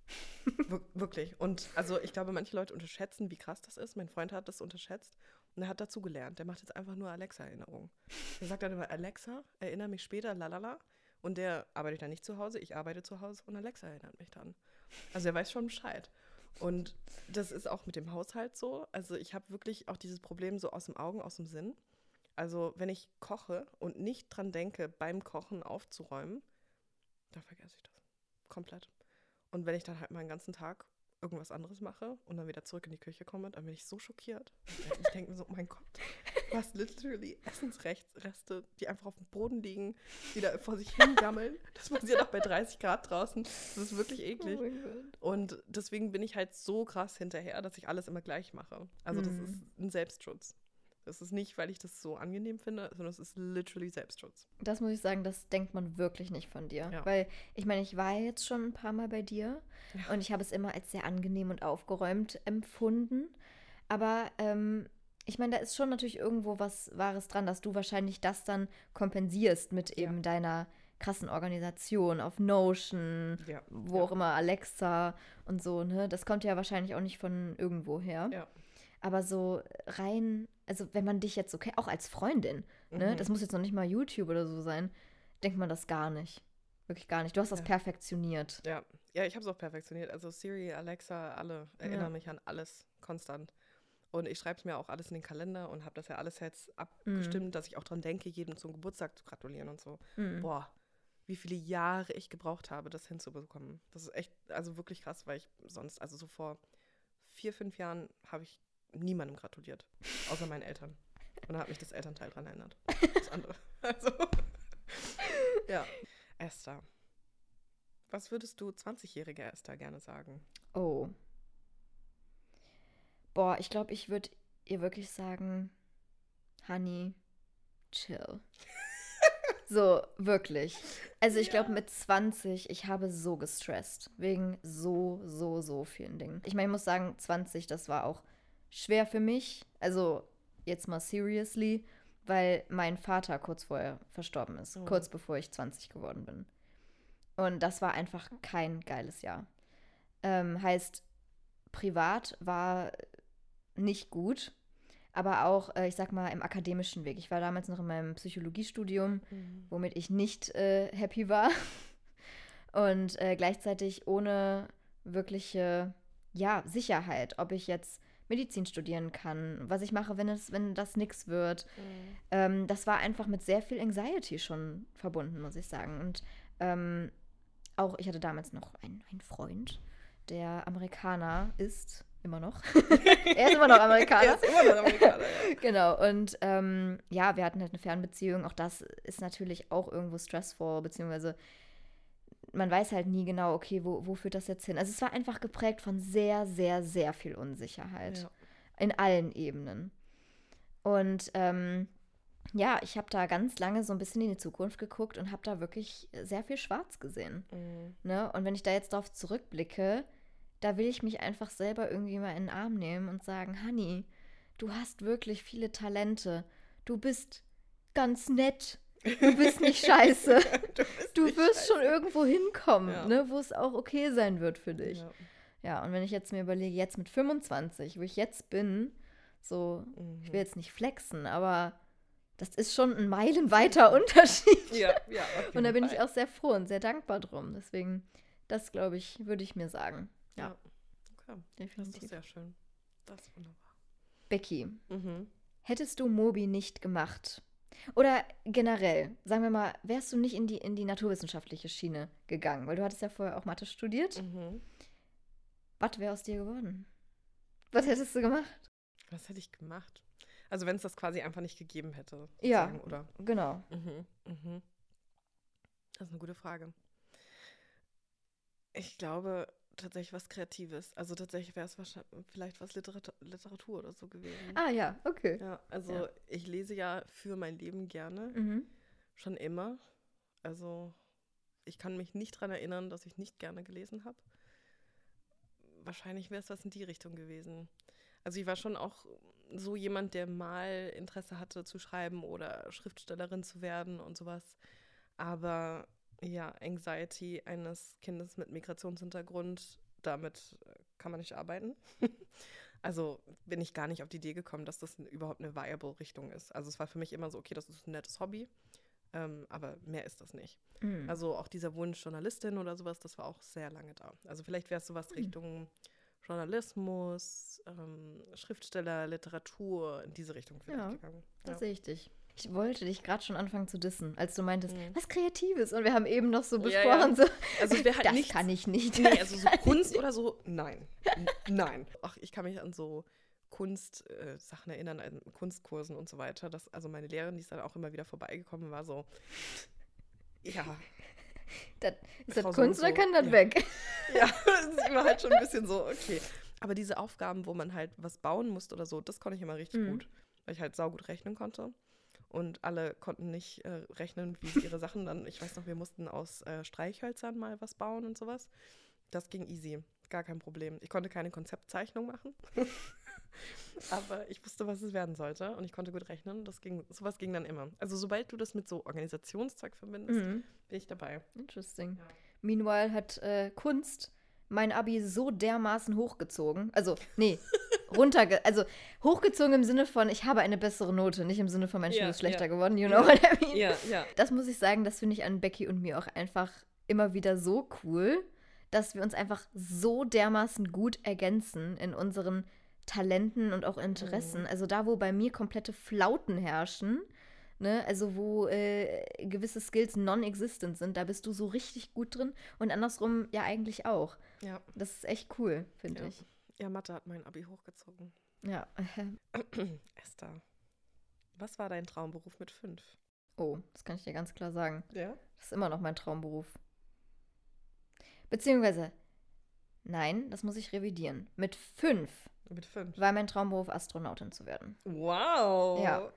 Wir wirklich. Und also ich glaube, manche Leute unterschätzen, wie krass das ist. Mein Freund hat das unterschätzt und er hat dazu gelernt. Der macht jetzt einfach nur Alexa-Erinnerungen. Er sagt dann immer, Alexa, erinnere mich später, lalala. Und der arbeitet dann nicht zu Hause, ich arbeite zu Hause und Alexa erinnert mich dann. Also er weiß schon Bescheid. Und das ist auch mit dem Haushalt so. Also ich habe wirklich auch dieses Problem so aus dem Augen, aus dem Sinn. Also wenn ich koche und nicht dran denke, beim Kochen aufzuräumen, dann vergesse ich das. Komplett. Und wenn ich dann halt mal einen ganzen Tag irgendwas anderes mache und dann wieder zurück in die Küche komme, dann bin ich so schockiert. Ich denke mir so, oh mein Gott, du hast literally Essensreste, die einfach auf dem Boden liegen, die da vor sich hingammeln. Das passiert auch bei 30 Grad draußen. Das ist wirklich eklig. Gott. Und deswegen bin ich halt so krass hinterher, dass ich alles immer gleich mache. Also das Mhm. ist ein Selbstschutz. Das ist nicht, weil ich das so angenehm finde, sondern es ist literally Selbstschutz. Das muss ich sagen, das denkt man wirklich nicht von dir. Ja. Weil, ich meine, ich war jetzt schon ein paar Mal bei dir Ja. und ich habe es immer als sehr angenehm und aufgeräumt empfunden. Aber ähm, ich meine, da ist schon natürlich irgendwo was Wahres dran, dass du wahrscheinlich das dann kompensierst mit Ja. eben deiner krassen Organisation auf Notion, Ja. wo ja. auch immer Alexa und so, ne? Das kommt ja wahrscheinlich auch nicht von irgendwo her. Ja. Aber so rein, also wenn man dich jetzt kennt, auch als Freundin, ne? Mhm. Das muss jetzt noch nicht mal YouTube oder so sein, denkt man das gar nicht. Wirklich gar nicht. Du hast das Ja. perfektioniert. Ja, ja ich habe es auch perfektioniert. Also Siri, Alexa, alle erinnern Ja. mich an alles konstant. Und ich schreibe es mir auch alles in den Kalender und habe das ja alles jetzt abgestimmt, dass ich auch dran denke, jedem zum Geburtstag zu gratulieren und so. Mhm. Boah, wie viele Jahre ich gebraucht habe, das hinzubekommen. Das ist echt, also wirklich krass, weil ich sonst, also so vor vier, fünf Jahren habe ich niemandem gratuliert, außer meinen Eltern. Und da hat mich das Elternteil dran erinnert. Das andere. Also, ja. Esther. Was würdest du 20-jährige Esther gerne sagen? Oh. Boah, ich glaube, ich würde ihr wirklich sagen, Honey, chill. so, wirklich. Also ich glaube, Ja. mit 20, ich habe so gestresst. Wegen so, so, so vielen Dingen. Ich meine, ich muss sagen, 20, das war auch schwer für mich. Also jetzt mal seriously, weil mein Vater kurz vorher verstorben ist. Oh. Kurz bevor ich 20 geworden bin. Und das war einfach kein geiles Jahr. Ähm, heißt, privat war nicht gut, aber auch, äh, ich sag mal, im akademischen Weg. Ich war damals noch in meinem Psychologiestudium, womit ich nicht äh, happy war. Und äh, gleichzeitig ohne wirkliche, ja, Sicherheit, ob ich jetzt Medizin studieren kann, was ich mache, wenn, es, wenn das nichts wird. Ähm, das war einfach mit sehr viel Anxiety schon verbunden, muss ich sagen. Und ähm, auch, ich hatte damals noch einen, einen Freund, der Amerikaner ist, immer noch. er ist immer noch Amerikaner. Er ist immer noch Amerikaner, ja. Genau, und ähm, ja, wir hatten halt eine Fernbeziehung. Auch das ist natürlich auch irgendwo stressful, beziehungsweise man weiß halt nie genau, okay, wo, wo führt das jetzt hin? Also es war einfach geprägt von sehr, sehr, sehr viel Unsicherheit. Ja. In allen Ebenen. Und ähm, ja, ich habe da ganz lange so ein bisschen in die Zukunft geguckt und habe da wirklich sehr viel Schwarz gesehen. Mhm. Ne? Und wenn ich da jetzt drauf zurückblicke, da will ich mich einfach selber irgendwie mal in den Arm nehmen und sagen, Honey, du hast wirklich viele Talente. Du bist ganz nett. Du bist nicht scheiße. Du, bist Du nicht wirst scheiße. schon irgendwo hinkommen, Ja. ne, wo es auch okay sein wird für dich. Ja. Ja, und wenn ich jetzt mir überlege, jetzt mit 25, wo ich jetzt bin, so, ich will Mhm. jetzt nicht flexen, aber das ist schon ein meilenweiter Unterschied. Ja, ja. Und da bin ich Fall. auch sehr froh und sehr dankbar drum. Deswegen, das glaube ich, würde ich mir sagen. Ja, Okay, das ist definitiv. sehr schön. Das ist wunderbar. Becky, Mhm. hättest du Mobi nicht gemacht? Oder generell, sagen wir mal, wärst du nicht in die, in die naturwissenschaftliche Schiene gegangen? Weil du hattest ja vorher auch Mathe studiert. Mhm. Was wäre aus dir geworden? Was hättest du gemacht? Was hätte ich gemacht? Also wenn es das quasi einfach nicht gegeben hätte. Ja. Oder? Genau. Mhm. Mhm. Das ist eine gute Frage. Ich glaube tatsächlich was Kreatives. Also tatsächlich wäre es wahrscheinlich vielleicht was Literatur, Literatur oder so gewesen. Ah ja, okay. Ja, also Ja. ich lese ja für mein Leben gerne, Mhm. schon immer. Also ich kann mich nicht daran erinnern, dass ich nicht gerne gelesen habe. Wahrscheinlich wäre es was in die Richtung gewesen. Also ich war schon auch so jemand, der mal Interesse hatte zu schreiben oder Schriftstellerin zu werden und sowas. Aber ja, Anxiety eines Kindes mit Migrationshintergrund, damit äh, kann man nicht arbeiten. also bin ich gar nicht auf die Idee gekommen, dass das überhaupt eine viable Richtung ist. Also es war für mich immer so, okay, das ist ein nettes Hobby, ähm, aber mehr ist das nicht. Mhm. Also auch dieser Wunsch Journalistin oder sowas, das war auch sehr lange da. Also vielleicht wäre es sowas Richtung Journalismus, ähm, Schriftsteller, Literatur, in diese Richtung vielleicht Ja, gegangen. Da Ja. sehe ich dich. Ich wollte dich gerade schon anfangen zu dissen, als du meintest, Mhm. was Kreatives. Und wir haben eben noch so Ja, besprochen, ja. so, Also es wäre halt das nichts, kann ich nicht. Nee, also so Kunst nicht. oder so, nein. Nein. Ach, ich kann mich an so Kunstsachen äh, erinnern, an Kunstkursen und so weiter. Das, also meine Lehrerin, die ist dann auch immer wieder vorbeigekommen, war so, ja, Das, ist das Frau so Kunst oder so, kann das ja. weg? ja, das ist immer halt schon ein bisschen so, okay. Aber diese Aufgaben, wo man halt was bauen musste oder so, das konnte ich immer richtig Mhm. gut, weil ich halt saugut rechnen konnte. Und alle konnten nicht äh, rechnen, wie sie ihre Sachen dann, ich weiß noch, wir mussten aus äh, Streichhölzern mal was bauen und sowas. Das ging easy, gar kein Problem. Ich konnte keine Konzeptzeichnung machen, aber ich wusste, was es werden sollte und ich konnte gut rechnen. Das ging, sowas ging dann immer. Also sobald du das mit so Organisationszeug verbindest, Mhm. bin ich dabei. Interesting. Ja. Meanwhile hat äh, Kunst mein Abi so dermaßen hochgezogen. Also, nee, runterge... Also, hochgezogen im Sinne von, ich habe eine bessere Note, nicht im Sinne von, mein Ja, Schule ist schlechter ja. geworden, you Ja. know what I mean? Ja, ja. Das muss ich sagen, das finde ich an Becky und mir auch einfach immer wieder so cool, dass wir uns einfach so dermaßen gut ergänzen in unseren Talenten und auch Interessen. Mhm. Also da, wo bei mir komplette Flauten herrschen, ne, also wo äh, gewisse Skills non-existent sind, da bist du so richtig gut drin und andersrum ja eigentlich auch. Ja. Das ist echt cool, finde Ja. ich. Ja, Mathe hat mein Abi hochgezogen. Ja. Esther, was war dein Traumberuf mit fünf? Oh, das kann ich dir ganz klar sagen. Ja. Das ist immer noch mein Traumberuf. Beziehungsweise, nein, das muss ich revidieren. Mit fünf Mit fünf. war mein Traumberuf, Astronautin zu werden. Wow. Ja.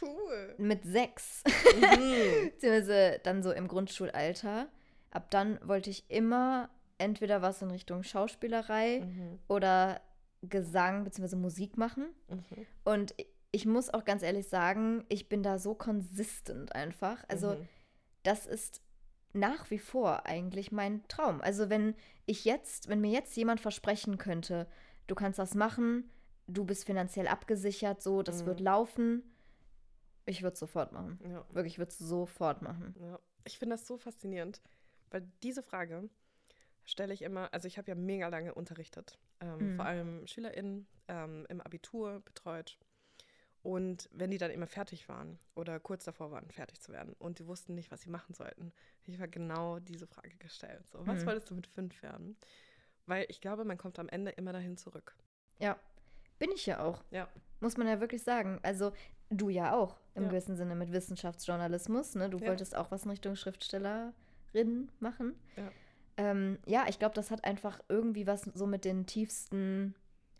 Cool. Mit sechs, Mhm. beziehungsweise dann so im Grundschulalter. Ab dann wollte ich immer entweder was in Richtung Schauspielerei Mhm. oder Gesang beziehungsweise Musik machen. Mhm. Und ich muss auch ganz ehrlich sagen, ich bin da so konsistent einfach. Also Mhm. das ist nach wie vor eigentlich mein Traum. Also wenn ich jetzt, wenn mir jetzt jemand versprechen könnte, du kannst das machen, du bist finanziell abgesichert, so, das Mhm. wird laufen, ich würde es sofort machen. Ja. Wirklich, ich würde es sofort machen. Ja, ich finde das so faszinierend, weil diese Frage stelle ich immer, also ich habe ja mega lange unterrichtet, ähm, Mhm. vor allem SchülerInnen ähm, im Abitur betreut. Und wenn die dann immer fertig waren oder kurz davor waren, fertig zu werden und die wussten nicht, was sie machen sollten, habe ich war genau diese Frage gestellt. So, was Mhm. wolltest du mit fünf werden? Weil ich glaube, man kommt am Ende immer dahin zurück. Ja, bin ich ja auch. Ja. Muss man ja wirklich sagen. Also du ja auch im Ja. gewissen Sinne mit Wissenschaftsjournalismus. Ne? Du Ja. wolltest auch was in Richtung Schriftstellerin machen. Ja. Ähm, ja, ich glaube, das hat einfach irgendwie was so mit den tiefsten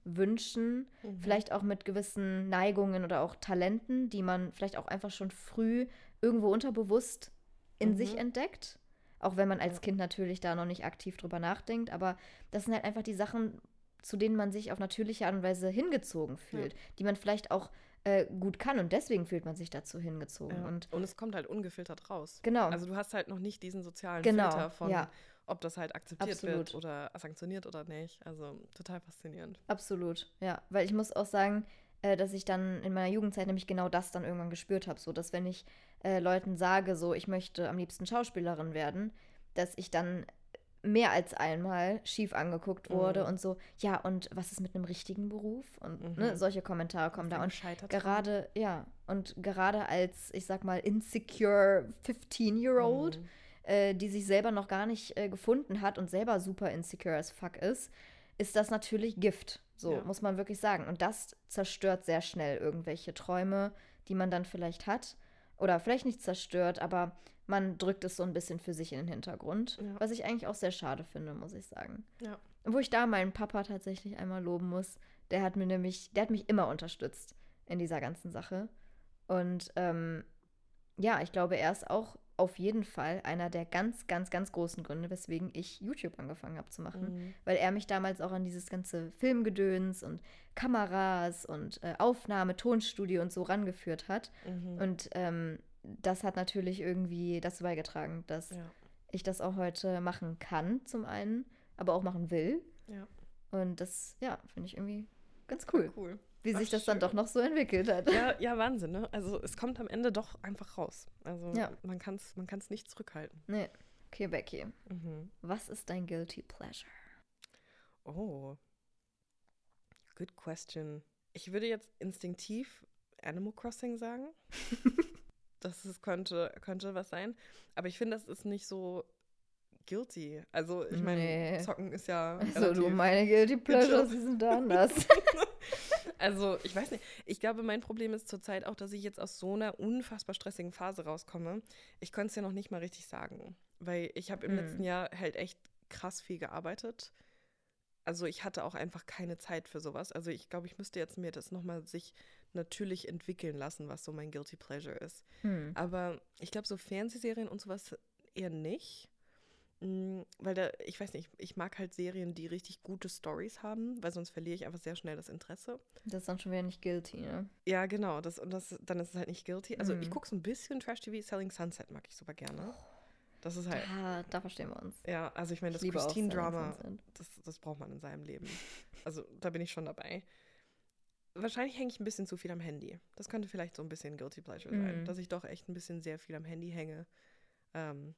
Wünschen, Mhm. vielleicht auch mit gewissen Neigungen oder auch Talenten, die man vielleicht auch einfach schon früh irgendwo unterbewusst in sich Mhm. entdeckt. Auch wenn man als Ja. Kind natürlich da noch nicht aktiv drüber nachdenkt. Aber das sind halt einfach die Sachen, zu denen man sich auf natürliche Art und Weise hingezogen fühlt, die man vielleicht auch äh, gut kann und deswegen fühlt man sich dazu hingezogen. Ja. Und Und es kommt halt ungefiltert raus. genau, Also du hast halt noch nicht diesen sozialen Genau, Filter von, ja. Ob das halt akzeptiert wird Absolut. oder sanktioniert oder nicht. Also total faszinierend. absolut, ja. Weil ich muss auch sagen, äh, dass ich dann in meiner Jugendzeit nämlich genau das dann irgendwann gespürt habe. So, dass wenn ich äh, Leuten sage, so, ich möchte am liebsten Schauspielerin werden, dass ich dann mehr als einmal schief angeguckt wurde Mhm. und so, ja, und was ist mit einem richtigen Beruf? Und Mhm. ne, solche Kommentare kommen da. Und gerade, ja, und gerade als, ich sag mal, insecure 15-Year-Old, Mhm. Äh, die sich selber noch gar nicht äh, gefunden hat und selber super insecure as fuck ist, ist das natürlich Gift. So, Ja. muss man wirklich sagen. Und das zerstört sehr schnell irgendwelche Träume, die man dann vielleicht hat. Oder vielleicht nicht zerstört, aber man drückt es so ein bisschen für sich in den Hintergrund. Ja. Was ich eigentlich auch sehr schade finde, muss ich sagen. Ja. Wo ich da meinen Papa tatsächlich einmal loben muss. Der hat mir nämlich, der hat mich immer unterstützt in dieser ganzen Sache. Und ähm, ja, ich glaube, er ist auch auf jeden Fall einer der ganz, ganz, ganz großen Gründe, weswegen ich YouTube angefangen habe zu machen. Mhm. Weil er mich damals auch an dieses ganze Filmgedöns und Kameras und äh, Aufnahme, Tonstudio und so rangeführt hat. Mhm. Und ähm, das hat natürlich irgendwie dazu beigetragen, dass ja. ich das auch heute machen kann, zum einen, aber auch machen will. Ja. Und das, ja, finde ich irgendwie ganz cool, Cool. Wie Ach, sich das dann schön. doch noch so entwickelt hat. Ja, ja, Wahnsinn, ne? Also es kommt am Ende doch einfach raus. Also Ja. man kann es man kann's nicht zurückhalten. Nee. Okay, Becky, Mhm. was ist dein Guilty Pleasure? Oh. Good question. Ich würde jetzt instinktiv Animal Crossing sagen. das ist, könnte, könnte was sein. Aber ich finde, das ist nicht so guilty. Also, ich meine, Nee. Zocken ist ja. Also, du, meine Guilty Pleasures, die sind da anders. Also, ich weiß nicht. Ich glaube, mein Problem ist zurzeit auch, dass ich jetzt aus so einer unfassbar stressigen Phase rauskomme. Ich könnte es ja noch nicht mal richtig sagen. Weil ich habe im Hm. letzten Jahr halt echt krass viel gearbeitet. Also ich hatte auch einfach keine Zeit für sowas. Also ich glaube, ich müsste jetzt mir das nochmal sich natürlich entwickeln lassen, was so mein Guilty Pleasure ist. Hm. Aber ich glaube, so Fernsehserien und sowas eher nicht. Mm, Weil da, ich weiß nicht, ich mag halt Serien, die richtig gute Stories haben, weil sonst verliere ich einfach sehr schnell das Interesse. Das ist dann schon wieder nicht guilty, ne? Ja, genau, das, und das, dann ist es halt nicht guilty. Also ich Mhm. gucke so ein bisschen Trash-TV, Selling Sunset mag ich super gerne. Das ist halt, Ja, da verstehen wir uns. ja, also ich meine, Ich das Christine-Drama, das, das braucht man in seinem Leben. Also da bin ich schon dabei. Wahrscheinlich hänge ich ein bisschen zu viel am Handy. Das könnte vielleicht so ein bisschen Guilty Pleasure sein, Mhm. dass ich doch echt ein bisschen sehr viel am Handy hänge. Ähm,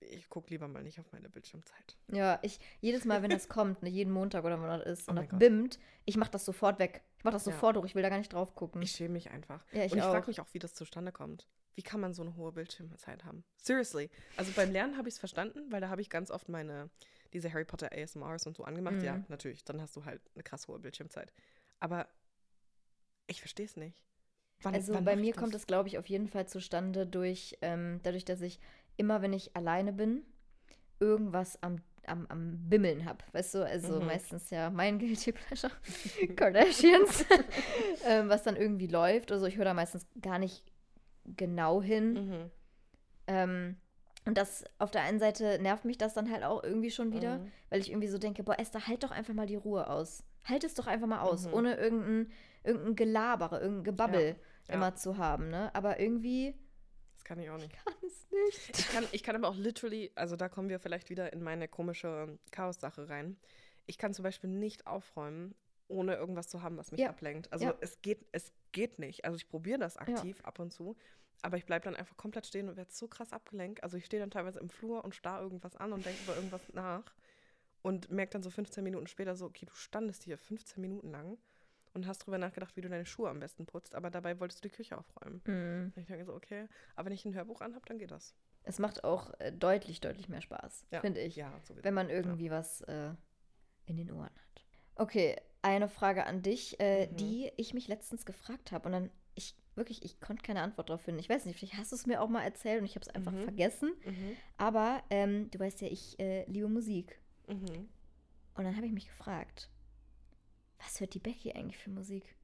ich gucke lieber mal nicht auf meine Bildschirmzeit. Ja, ich, jedes Mal, wenn das kommt, ne, jeden Montag oder wann das ist, Oh und das Gott. bimmt, ich mach das sofort weg. Ich mach das Ja. sofort hoch, ich will da gar nicht drauf gucken. Ich schäme mich einfach. ja, ich und ich frage mich auch, wie das zustande kommt. Wie kann man so eine hohe Bildschirmzeit haben? Seriously. Also beim Lernen habe ich es verstanden, weil da habe ich ganz oft meine, diese Harry Potter ASMRs und so angemacht. Ja, Mhm. natürlich. Dann hast du halt eine krass hohe Bildschirmzeit. Aber ich verstehe es nicht. Wann, Also wann bei mir kommt das? es, glaube ich, auf jeden Fall zustande durch, ähm, dadurch, dass ich immer, wenn ich alleine bin, irgendwas am, am, am Bimmeln habe. Weißt du, also Mhm. meistens ja mein Guilty Pleasure, Kardashians, ähm, was dann irgendwie läuft. Also ich höre da meistens gar nicht genau hin. Mhm. Ähm, und das auf der einen Seite nervt mich das dann halt auch irgendwie schon wieder, Mhm. weil ich irgendwie so denke, boah, Esther, halt doch einfach mal die Ruhe aus. Halt es doch einfach mal aus, Mhm. ohne irgendein, irgendein Gelabere, irgendein Gebabbel ja. immer zu haben, ne? Aber irgendwie kann ich auch nicht. kann es nicht. Ich kann, ich kann aber auch literally, also da kommen wir vielleicht wieder in meine komische Chaos-Sache rein. Ich kann zum Beispiel nicht aufräumen, ohne irgendwas zu haben, was mich Ja. ablenkt. Also Ja. es geht, es geht nicht. Also ich probiere das aktiv ab und zu, aber ich bleibe dann einfach komplett stehen und werde so krass abgelenkt. Also ich stehe dann teilweise im Flur und starr irgendwas an und denke über irgendwas nach und merke dann so 15 Minuten später so, okay, du standest hier 15 Minuten lang und hast drüber nachgedacht, wie du deine Schuhe am besten putzt, aber dabei wolltest du die Küche aufräumen. Mhm. Ich denke so, okay, aber wenn ich ein Hörbuch anhabe, dann geht das. Es macht auch äh, deutlich, deutlich mehr Spaß, Ja. finde ich, Ja, sowieso. wenn man irgendwie was äh, in den Ohren hat. Okay, eine Frage an dich, äh, Mhm. die ich mich letztens gefragt habe und dann, ich wirklich, ich konnte keine Antwort darauf finden. Ich weiß nicht, vielleicht hast du es mir auch mal erzählt und ich habe es einfach Mhm. vergessen. Mhm. Aber ähm, du weißt ja, ich äh, liebe Musik. Mhm. Und dann habe ich mich gefragt, was hört die Becky eigentlich für Musik?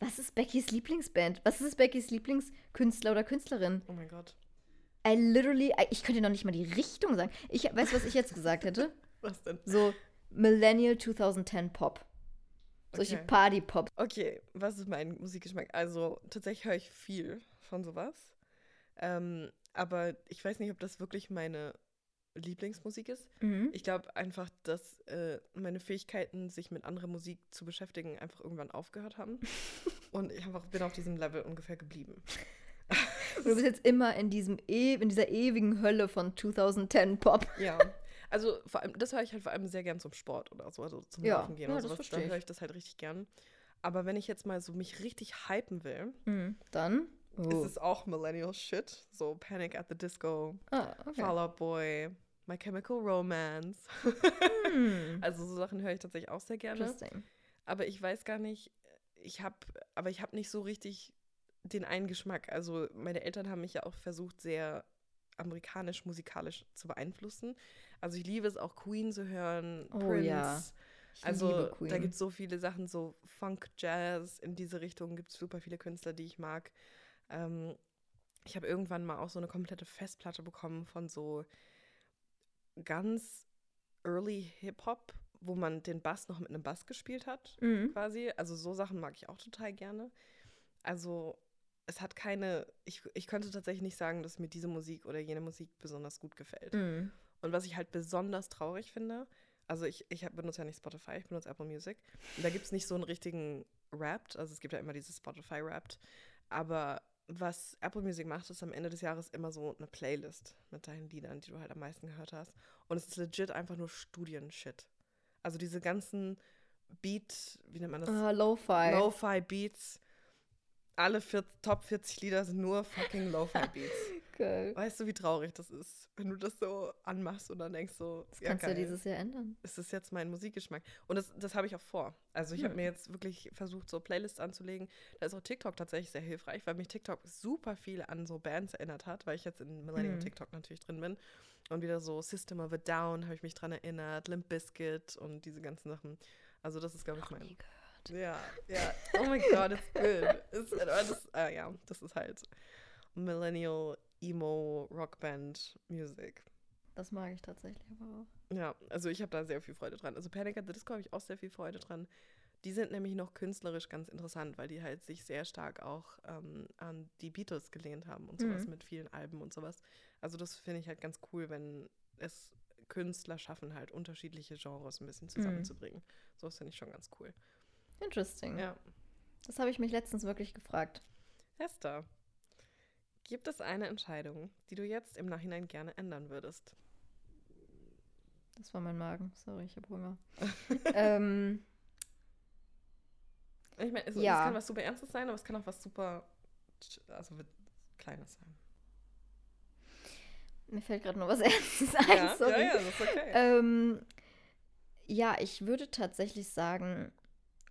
Was ist Beckys Lieblingsband? Was ist Beckys Lieblingskünstler oder Künstlerin? Oh mein Gott. I literally, I- ich könnte noch nicht mal die Richtung sagen. Ich weiß, was ich jetzt gesagt hätte. Was denn? So Millennial 2010 Pop. Solche Okay. Party-Pop. Okay, was ist mein Musikgeschmack? Also tatsächlich höre ich viel von sowas. Ähm, aber ich weiß nicht, ob das wirklich meine Lieblingsmusik ist. Mhm. Ich glaube einfach, dass äh, meine Fähigkeiten, sich mit anderer Musik zu beschäftigen, einfach irgendwann aufgehört haben. Und ich einfach bin auf diesem Level ungefähr geblieben. Du bist jetzt immer in, diesem e in dieser ewigen Hölle von 2010 Pop. Ja. Also vor allem, das höre ich halt vor allem sehr gern zum Sport oder so, also zum Ja, Laufen gehen ja, oder sowas. Dann höre ich das halt richtig gern. Aber wenn ich jetzt mal so mich richtig hypen will, Mhm. Dann? Ist Oh. es auch Millennial Shit. So Panic at the Disco, Ah, okay. Fall Out Boy, My Chemical Romance. Hm. Also so Sachen höre ich tatsächlich auch sehr gerne. Interesting. Aber ich weiß gar nicht, ich habe, aber ich habe nicht so richtig den einen Geschmack. Also meine Eltern haben mich ja auch versucht, sehr amerikanisch musikalisch zu beeinflussen. Also ich liebe es auch Queen zu hören, Oh Prince. ja. Ich Also da gibt es so viele Sachen, so Funk, Jazz, in diese Richtung gibt es super viele Künstler, die ich mag. Ähm, ich habe irgendwann mal auch so eine komplette Festplatte bekommen von so ganz early Hip-Hop, wo man den Bass noch mit einem Bass gespielt hat, Mhm. quasi. Also so Sachen mag ich auch total gerne. Also es hat keine, ich, ich könnte tatsächlich nicht sagen, dass mir diese Musik oder jene Musik besonders gut gefällt. Mhm. Und was ich halt besonders traurig finde, also ich, ich benutze ja nicht Spotify, ich benutze Apple Music. Und da gibt es nicht so einen richtigen Rapped, also es gibt ja immer dieses Spotify Rapped. Aber was Apple Music macht, ist am Ende des Jahres immer so eine Playlist mit deinen Liedern, die du halt am meisten gehört hast. Und es ist legit einfach nur Studienshit. Also diese ganzen Beat, wie nennt man das? Ah, Lo-Fi. Lo-Fi Beats. Alle vier, Top 40 Lieder sind nur fucking Lo-Fi Beats. Geil. Weißt du, wie traurig das ist, wenn du das so anmachst und dann denkst so, Das kannst du geil, ja dieses Jahr ändern. ist das jetzt mein Musikgeschmack? Und das, das habe ich auch vor. Also ich habe Hm. mir jetzt wirklich versucht, so Playlists anzulegen. Da ist auch TikTok tatsächlich sehr hilfreich, weil mich TikTok super viel an so Bands erinnert hat, weil ich jetzt in Millennium Hm. TikTok natürlich drin bin. Und wieder so System of a Down habe ich mich dran erinnert, Limp Bizkit und diese ganzen Sachen. Also das ist, glaube ich, mein... Ja, ja. Oh mein Gott, it's good. It's, aber das, äh, ja, das ist halt Millennial Emo Rockband Music. Das mag ich tatsächlich aber auch. Ja, also ich habe da sehr viel Freude dran. Also Panic at the Disco habe ich auch sehr viel Freude dran. Die sind nämlich noch künstlerisch ganz interessant, weil die halt sich sehr stark auch ähm, an die Beatles gelehnt haben und sowas Mhm. mit vielen Alben und sowas. Also das finde ich halt ganz cool, wenn es Künstler schaffen, halt unterschiedliche Genres ein bisschen zusammenzubringen. So das finde ich schon ganz cool. Interesting. Ja. Das habe ich mich letztens wirklich gefragt. Esther, gibt es eine Entscheidung, die du jetzt im Nachhinein gerne ändern würdest? Das war mein Magen. Sorry, ich habe Hunger. ähm, Ich meine, es, Ja. es kann was super Ernstes sein, aber es kann auch was super, also Kleines sein. mir fällt gerade noch was Ernstes ein. Ja, sorry. ja, ja, das ist okay. Ähm, ja, ich würde tatsächlich sagen,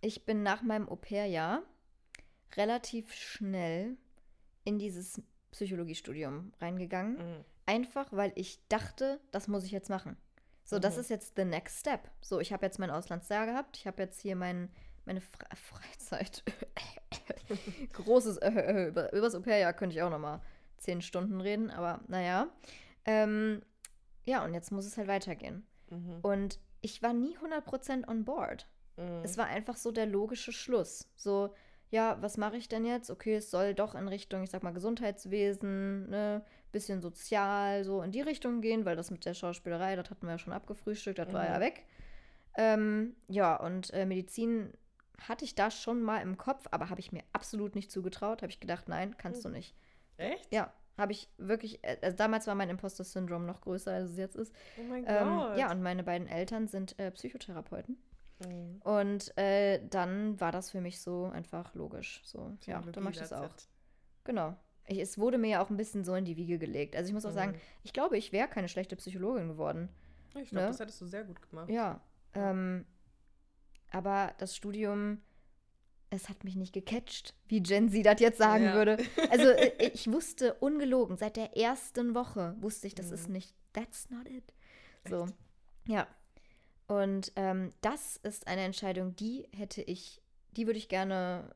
ich bin nach meinem Au-pair-Jahr relativ schnell in dieses Psychologiestudium reingegangen. Mhm. Einfach, weil ich dachte, das muss ich jetzt machen. So, das Mhm. ist jetzt the next step. So, ich habe jetzt mein Auslandsjahr gehabt. Ich habe jetzt hier mein, meine Fre Freizeit. Großes äh, äh, über, übers Au-pair-Jahr könnte ich auch noch mal zehn Stunden reden, aber naja. Ähm, ja, und jetzt muss es halt weitergehen. Mhm. Und ich war nie 100% on board. Mhm. Es war einfach so der logische Schluss. So, ja, was mache ich denn jetzt? Okay, es soll doch in Richtung, ich sag mal, Gesundheitswesen, ne, bisschen sozial, so in die Richtung gehen, weil das mit der Schauspielerei, das hatten wir ja schon abgefrühstückt, das war Mhm. ja weg. Ähm, ja, und äh, Medizin hatte ich da schon mal im Kopf, aber habe ich mir absolut nicht zugetraut. Habe ich gedacht, nein, kannst du Mhm. nicht. Echt? Ja, habe ich wirklich, äh, also damals war mein Imposter-Syndrom noch größer, als es jetzt ist. Oh mein Ähm, Gott. ja, und meine beiden Eltern sind äh, Psychotherapeuten. Mhm. Und äh, dann war das für mich so einfach logisch. So, ja, Psychologie, dann mach ich das auch. Genau. Ich, es wurde mir ja auch ein bisschen so in die Wiege gelegt. Also ich muss auch sagen, Mhm. ich glaube, ich wäre keine schlechte Psychologin geworden. Ich glaube, ne? das hättest du sehr gut gemacht. Ja. Ähm, aber das Studium, es hat mich nicht gecatcht, wie Gen Z das jetzt sagen Ja. würde. Also äh, ich wusste ungelogen, seit der ersten Woche wusste ich, das ist Mhm. nicht, that's not it. So, Echt? ja. Und ähm, das ist eine Entscheidung, die hätte ich, die würde ich gerne,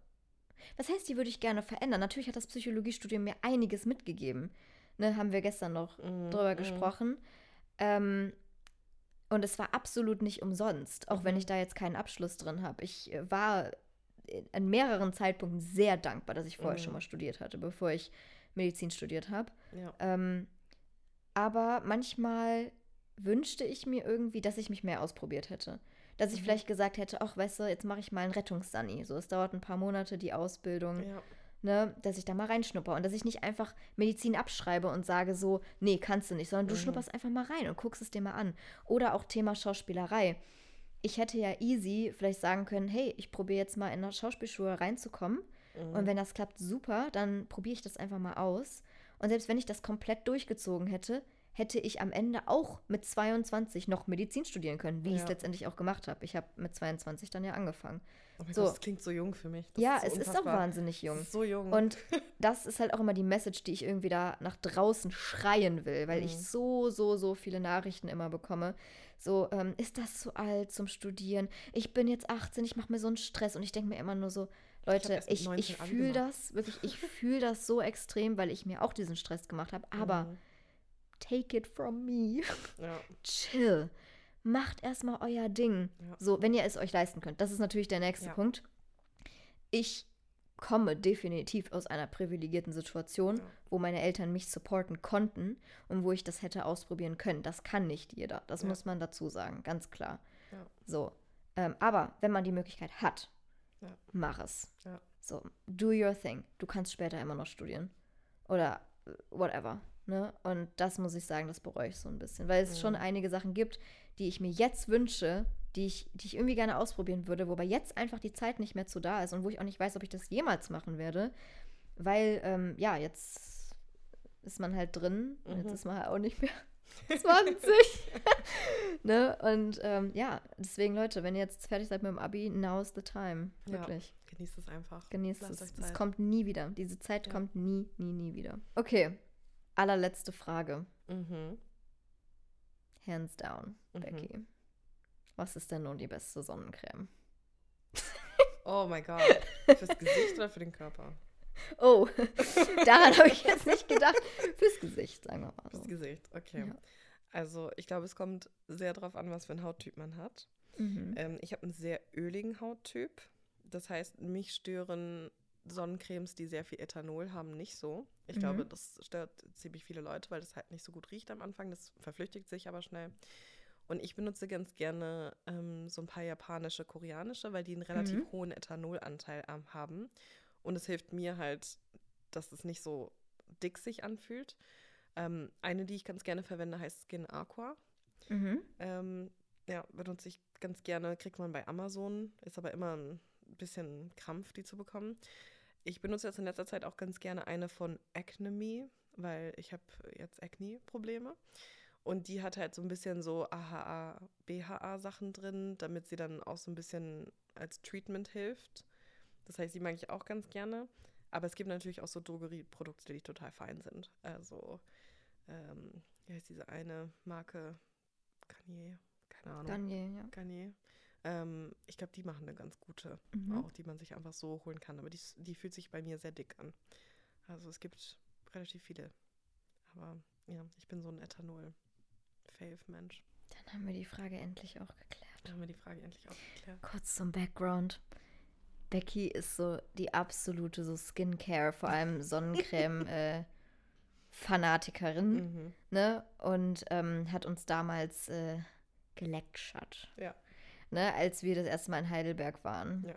was heißt, die würde ich gerne verändern? Natürlich hat das Psychologiestudium mir einiges mitgegeben. Ne, haben wir gestern noch Mhm, drüber mhm. gesprochen. Ähm, und es war absolut nicht umsonst, auch wenn Mhm. ich da jetzt keinen Abschluss drin habe. Ich äh, war in- an mehreren Zeitpunkten sehr dankbar, dass ich vorher Mhm. schon mal studiert hatte, bevor ich Medizin studiert habe. Ja. Ähm, aber manchmal wünschte ich mir irgendwie, dass ich mich mehr ausprobiert hätte. Dass ich Mhm. vielleicht gesagt hätte, ach, weißt du, jetzt mache ich mal einen Rettungssunny. So, es dauert ein paar Monate, die Ausbildung ja. ne, dass ich da mal reinschnupper und dass ich nicht einfach Medizin abschreibe und sage so, nee, kannst du nicht, sondern du Mhm. schnupperst einfach mal rein und guckst es dir mal an. Oder auch Thema Schauspielerei. Ich hätte ja easy vielleicht sagen können, hey, ich probiere jetzt mal in eine Schauspielschule reinzukommen Mhm. und wenn das klappt, super, dann probiere ich das einfach mal aus. Und selbst wenn ich das komplett durchgezogen hätte, hätte ich am Ende auch mit 22 noch Medizin studieren können, wie ich es Ja. letztendlich auch gemacht habe. Ich habe mit 22 dann ja angefangen. Oh So. Gott, das klingt so jung für mich. Das ja, so es ist auch wahnsinnig jung. Ist so jung. Und das ist halt auch immer die Message, die ich irgendwie da nach draußen schreien will, weil ich Mhm. so, so, so viele Nachrichten immer bekomme. So, ähm, ist das zu alt zum Studieren? Ich bin jetzt 18, ich mache mir so einen Stress und ich denke mir immer nur so, Leute, ich, 19 ich Abi fühle das, wirklich, ich fühle das so extrem, weil ich mir auch diesen Stress gemacht habe. Aber Mhm. Take it from me. Ja. Chill. Macht erstmal euer Ding. Ja. So, wenn ihr es euch leisten könnt. Das ist natürlich der nächste Ja. Punkt. Ich komme definitiv aus einer privilegierten Situation, wo meine Eltern mich supporten konnten und wo ich das hätte ausprobieren können. Das kann nicht jeder. Das muss man dazu sagen, ganz klar. So. Ähm, aber wenn man die Möglichkeit hat, mach es. So, do your thing. Du kannst später immer noch studieren. Oder äh, whatever. Ne? Und das muss ich sagen, das bereue ich so ein bisschen. Weil es schon Mhm. einige Sachen gibt, die ich mir jetzt wünsche, die ich, die ich irgendwie gerne ausprobieren würde, wobei jetzt einfach die Zeit nicht mehr zu da ist und wo ich auch nicht weiß, ob ich das jemals machen werde. Weil, ähm, ja, jetzt ist man halt drin. und Jetzt Mhm. ist man halt auch nicht mehr 20. ne? Und ähm, ja, deswegen, Leute, wenn ihr jetzt fertig seid mit dem Abi, now's the time. Ja. Wirklich. Genießt es einfach. Genießt Lasst es. Es kommt nie wieder. Diese Zeit Ja. kommt nie, nie, nie wieder. Okay. Allerletzte Frage. Mhm. Hands down, Mhm. Becky. Was ist denn nun die beste Sonnencreme? Oh mein Gott. Fürs Gesicht oder für den Körper? Oh, daran habe ich jetzt nicht gedacht. Fürs Gesicht, sagen wir mal so. Fürs Gesicht, okay. Ja. Also ich glaube, es kommt sehr darauf an, was für einen Hauttyp man hat. Mhm. Ähm, ich habe einen sehr öligen Hauttyp. Das heißt, mich stören Sonnencremes, die sehr viel Ethanol haben, nicht so. Ich Mhm. glaube, das stört ziemlich viele Leute, weil das halt nicht so gut riecht am Anfang. Das verflüchtigt sich aber schnell. Und ich benutze ganz gerne ähm, so ein paar japanische, koreanische, weil die einen relativ Mhm. hohen Ethanolanteil haben. Und es hilft mir halt, dass es nicht so dick sich anfühlt. Ähm, eine, die ich ganz gerne verwende, heißt Skin Aqua. Mhm. Ähm, ja, benutze ich ganz gerne, kriegt man bei Amazon, ist aber immer ein bisschen Krampf, die zu bekommen. Ich benutze jetzt in letzter Zeit auch ganz gerne eine von Acne, weil ich habe jetzt Acne-Probleme. Und die hat halt so ein bisschen so AHA, BHA-Sachen drin, damit sie dann auch so ein bisschen als Treatment hilft. Das heißt, die mag ich auch ganz gerne. Aber es gibt natürlich auch so Drogerieprodukte, die total fein sind. Also, ähm, wie heißt diese eine Marke? Garnier, keine Ahnung. Garnier, ja. Garnier. Ähm, ich glaube, die machen eine ganz gute, Mhm. auch die man sich einfach so holen kann. Aber die, die fühlt sich bei mir sehr dick an. Also es gibt relativ viele. Aber ja, ich bin so ein Ethanol-Fave-Mensch. Dann haben wir die Frage endlich auch geklärt. Da haben wir die Frage endlich auch geklärt. Kurz zum Background. Becky ist so die absolute so Skincare, vor allem Sonnencreme äh, Fanatikerin, Mhm. ne? Und ähm, hat uns damals äh, gelectured, Ja, ne? Als wir das erste Mal in Heidelberg waren. ja.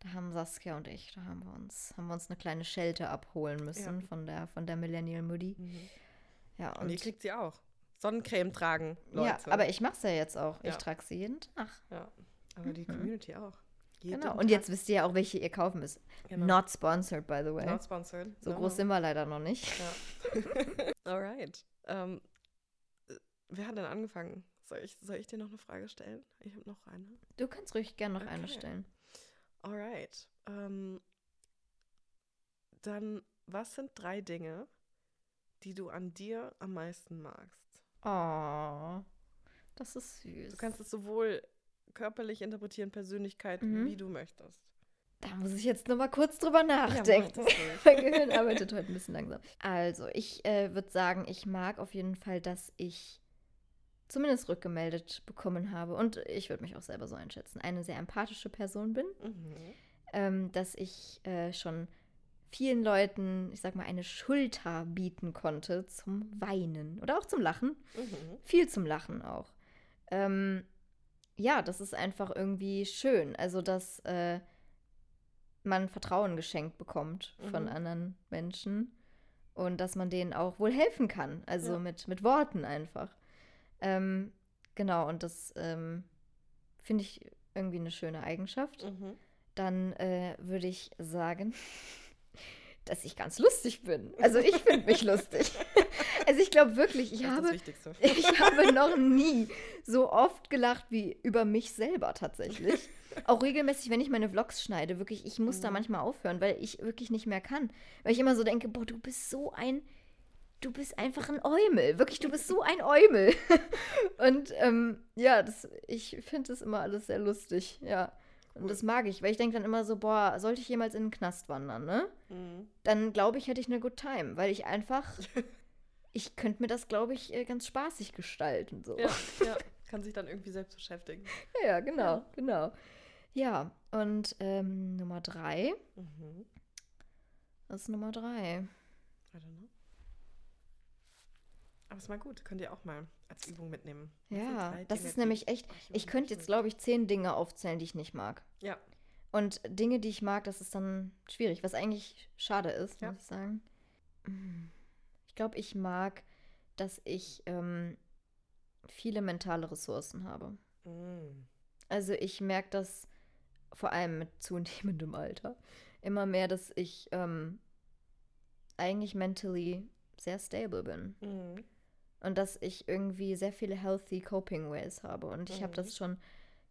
Da haben Saskia und ich, da haben wir uns, haben wir uns eine kleine Schelte abholen müssen Ja. von der von der Millennial Moody. Mhm. Ja, Und, und, ihr kriegt sie auch. Sonnencreme tragen, Leute. ja, aber ich mach's ja jetzt auch. Ich Ja. trage sie jeden Tag. Ja, aber die Mhm. Community auch. Jeden Genau. Und Tag. jetzt wisst ihr ja auch, welche ihr kaufen müsst. Genau. Not sponsored, by the way. Not sponsored. so No, groß sind wir leider noch nicht. Ja. Alright. Ähm, äh, wer hat denn angefangen? Soll ich, soll ich dir noch eine Frage stellen? Ich habe noch eine. Du kannst ruhig gerne noch eine Okay. stellen. Alright. Ähm, dann, was sind drei Dinge, die du an dir am meisten magst? Oh, das ist süß. Du kannst es sowohl körperlich interpretieren, Persönlichkeit, Mhm. wie du möchtest. da muss ich jetzt noch mal kurz drüber Ja, nachdenken. ruhig. mein Gehirn arbeitet heute ein bisschen langsam. Also, ich äh, würde sagen, ich mag auf jeden Fall, dass ich zumindest rückgemeldet bekommen habe und ich würde mich auch selber so einschätzen, eine sehr empathische Person bin, Mhm. ähm, dass ich äh, schon vielen Leuten, ich sag mal, eine Schulter bieten konnte zum Weinen oder auch zum Lachen. Mhm. Viel zum Lachen auch. Ähm, ja, das ist einfach irgendwie schön. Also, dass äh, man Vertrauen geschenkt bekommt von Mhm. anderen Menschen und dass man denen auch wohl helfen kann. Also Ja. mit, mit Worten einfach. Ähm, genau, und das ähm, finde ich irgendwie eine schöne Eigenschaft. Mhm. Dann äh, würde ich sagen, dass ich ganz lustig bin. Also ich finde mich lustig. Also ich glaube wirklich, ich habe, ich habe noch nie so oft gelacht wie über mich selber tatsächlich. Auch regelmäßig, wenn ich meine Vlogs schneide, wirklich, ich muss da Mhm. manchmal aufhören, weil ich wirklich nicht mehr kann. Weil ich immer so denke, boah, du bist so ein, du bist einfach ein Eumel. Wirklich, du bist so ein Eumel. Und ähm, ja, das, ich finde das immer alles sehr lustig, ja. Und Cool. das mag ich, weil ich denke dann immer so, boah, sollte ich jemals in den Knast wandern, ne? Mhm. Dann glaube ich, hätte ich eine good time, weil ich einfach, ich könnte mir das, glaube ich, äh, ganz spaßig gestalten, so. Ja, ja. Kann sich dann irgendwie selbst beschäftigen. Ja, ja, genau, genau. Ja, und ähm, Nummer drei. Mhm. Was ist Nummer drei? I don't know. Aber ist mal gut, könnt ihr auch mal als Übung mitnehmen. Sind Ja, das Dinge, ist nämlich echt. Ich könnte jetzt, glaube ich, zehn Dinge aufzählen, die ich nicht mag. Ja, Und Dinge, die ich mag, das ist dann schwierig, was eigentlich schade ist, Ja. muss ich sagen. Mm. Ich glaube, ich mag, dass ich ähm, viele mentale Ressourcen habe. Mhm. Also ich merke das vor allem mit zunehmendem Alter immer mehr, dass ich ähm, eigentlich mentally sehr stable bin. Mhm. Und dass ich irgendwie sehr viele healthy coping ways habe. Und ich habe Mhm. das schon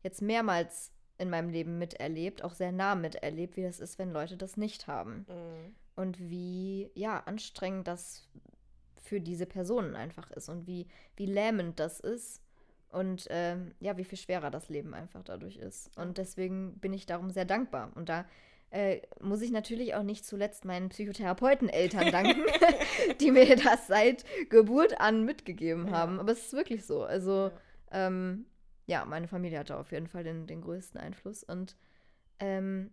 jetzt mehrmals in meinem Leben miterlebt, auch sehr nah miterlebt, wie das ist, wenn Leute das nicht haben. Mhm. Und wie, ja, anstrengend das für diese Personen einfach ist und wie, wie lähmend das ist. Und ähm, ja, wie viel schwerer das Leben einfach dadurch ist. Und deswegen bin ich darum sehr dankbar. Und da äh, muss ich natürlich auch nicht zuletzt meinen Psychotherapeuteneltern danken, die mir das seit Geburt an mitgegeben Ja. haben. Aber es ist wirklich so. Also, Ja. ähm, ja, meine Familie hatte auf jeden Fall den, den größten Einfluss. Und ähm,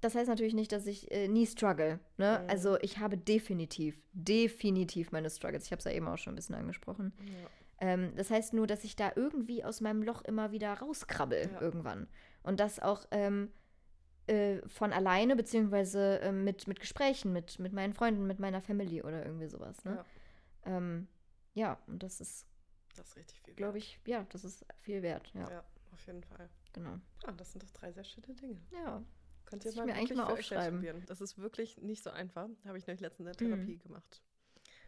das heißt natürlich nicht, dass ich äh, nie struggle. Ne? Mhm. Also ich habe definitiv, definitiv meine Struggles. Ich habe es ja eben auch schon ein bisschen angesprochen. Ja. Ähm, das heißt nur, dass ich da irgendwie aus meinem Loch immer wieder rauskrabbel irgendwann. Und das auch ähm, äh, von alleine, beziehungsweise ähm, mit, mit Gesprächen, mit, mit meinen Freunden, mit meiner Family oder irgendwie sowas. Ne? Ja. Ähm, ja, und das ist, Das ist richtig viel. glaube ich, ja, das ist viel wert. Ja, Ja, auf jeden Fall. genau. Ah, das sind doch drei sehr schöne Dinge. Ja, Könnt ihr mal mir eigentlich mal aufschreiben. Das ist wirklich nicht so einfach. Habe ich nämlich letztens in der Mhm. Therapie gemacht.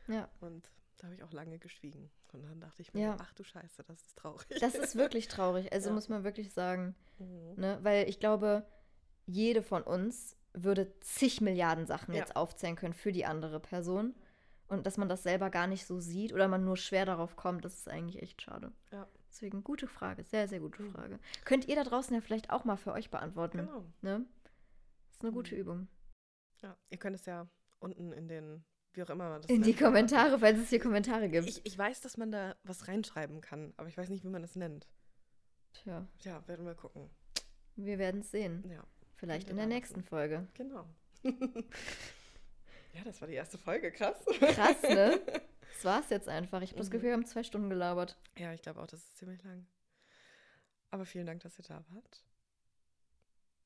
ja. Und da habe ich auch lange geschwiegen. Und dann dachte ich mir, Ja. ach du Scheiße, das ist traurig. Das ist wirklich traurig. Also Ja. muss man wirklich sagen. Mhm. Ne? Weil ich glaube, jede von uns würde zig Milliarden Sachen Ja. jetzt aufzählen können für die andere Person. Und dass man das selber gar nicht so sieht oder man nur schwer darauf kommt, das ist eigentlich echt schade. Ja. Deswegen gute Frage, sehr, sehr gute Mhm. Frage. Könnt ihr da draußen ja vielleicht auch mal für euch beantworten. Genau. Ne? Das ist eine gute Mhm. Übung. Ja, ihr könnt es ja unten in den, wie auch immer das In die nennt, Kommentare, falls es hier Kommentare gibt. Ich, ich weiß, dass man da was reinschreiben kann, aber ich weiß nicht, wie man das nennt. Tja, Ja, werden wir gucken. wir werden es sehen. Ja, Vielleicht in der da nächsten. Folge. genau. ja, das war die erste Folge, krass. Krass, ne? Das war's jetzt einfach. Ich habe das Mhm. Gefühl, wir haben zwei Stunden gelabert. Ja, ich glaube auch, das ist ziemlich lang. Aber vielen Dank, dass ihr da wart.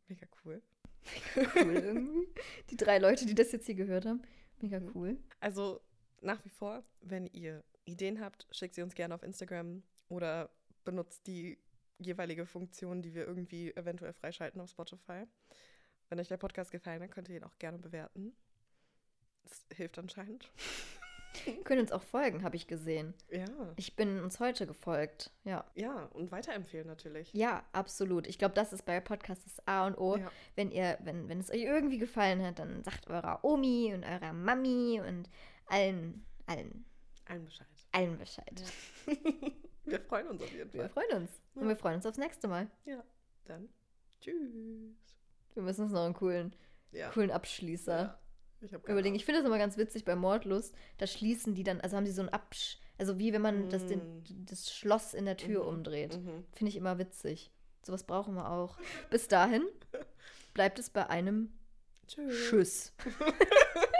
Mega cool. cool irgendwie. Die drei Leute, die das jetzt hier gehört haben. Mega Mhm. cool. Also nach wie vor, wenn ihr Ideen habt, schickt sie uns gerne auf Instagram oder benutzt die jeweilige Funktion, die wir irgendwie eventuell freischalten auf Spotify. Wenn euch der Podcast gefallen hat, könnt ihr ihn auch gerne bewerten. Das hilft anscheinend. Können uns auch folgen, habe ich gesehen. Ja. Ich bin uns heute gefolgt. Ja. Ja, und weiterempfehlen natürlich. Ja, absolut. Ich glaube, das ist bei Podcasts das A und O. Ja. Wenn ihr, wenn, wenn es euch irgendwie gefallen hat, dann sagt eurer Omi und eurer Mami und allen, allen, Allen Bescheid. allen Bescheid. wir freuen uns auf jeden Wir Fall. freuen uns. Und Ja. wir freuen uns aufs nächste Mal. Ja, dann tschüss. Wir müssen uns noch einen coolen, Ja. coolen Abschließer Ja. Ich überlegen. Ahnung. Ich finde das immer ganz witzig bei Mordlust. Da schließen die dann, also haben sie so ein Absch... Also wie wenn man das, den, das Schloss in der Tür Mhm. umdreht. Mhm. Finde ich immer witzig. Sowas brauchen wir auch. Bis dahin bleibt es bei einem Tschüss. Tschüss.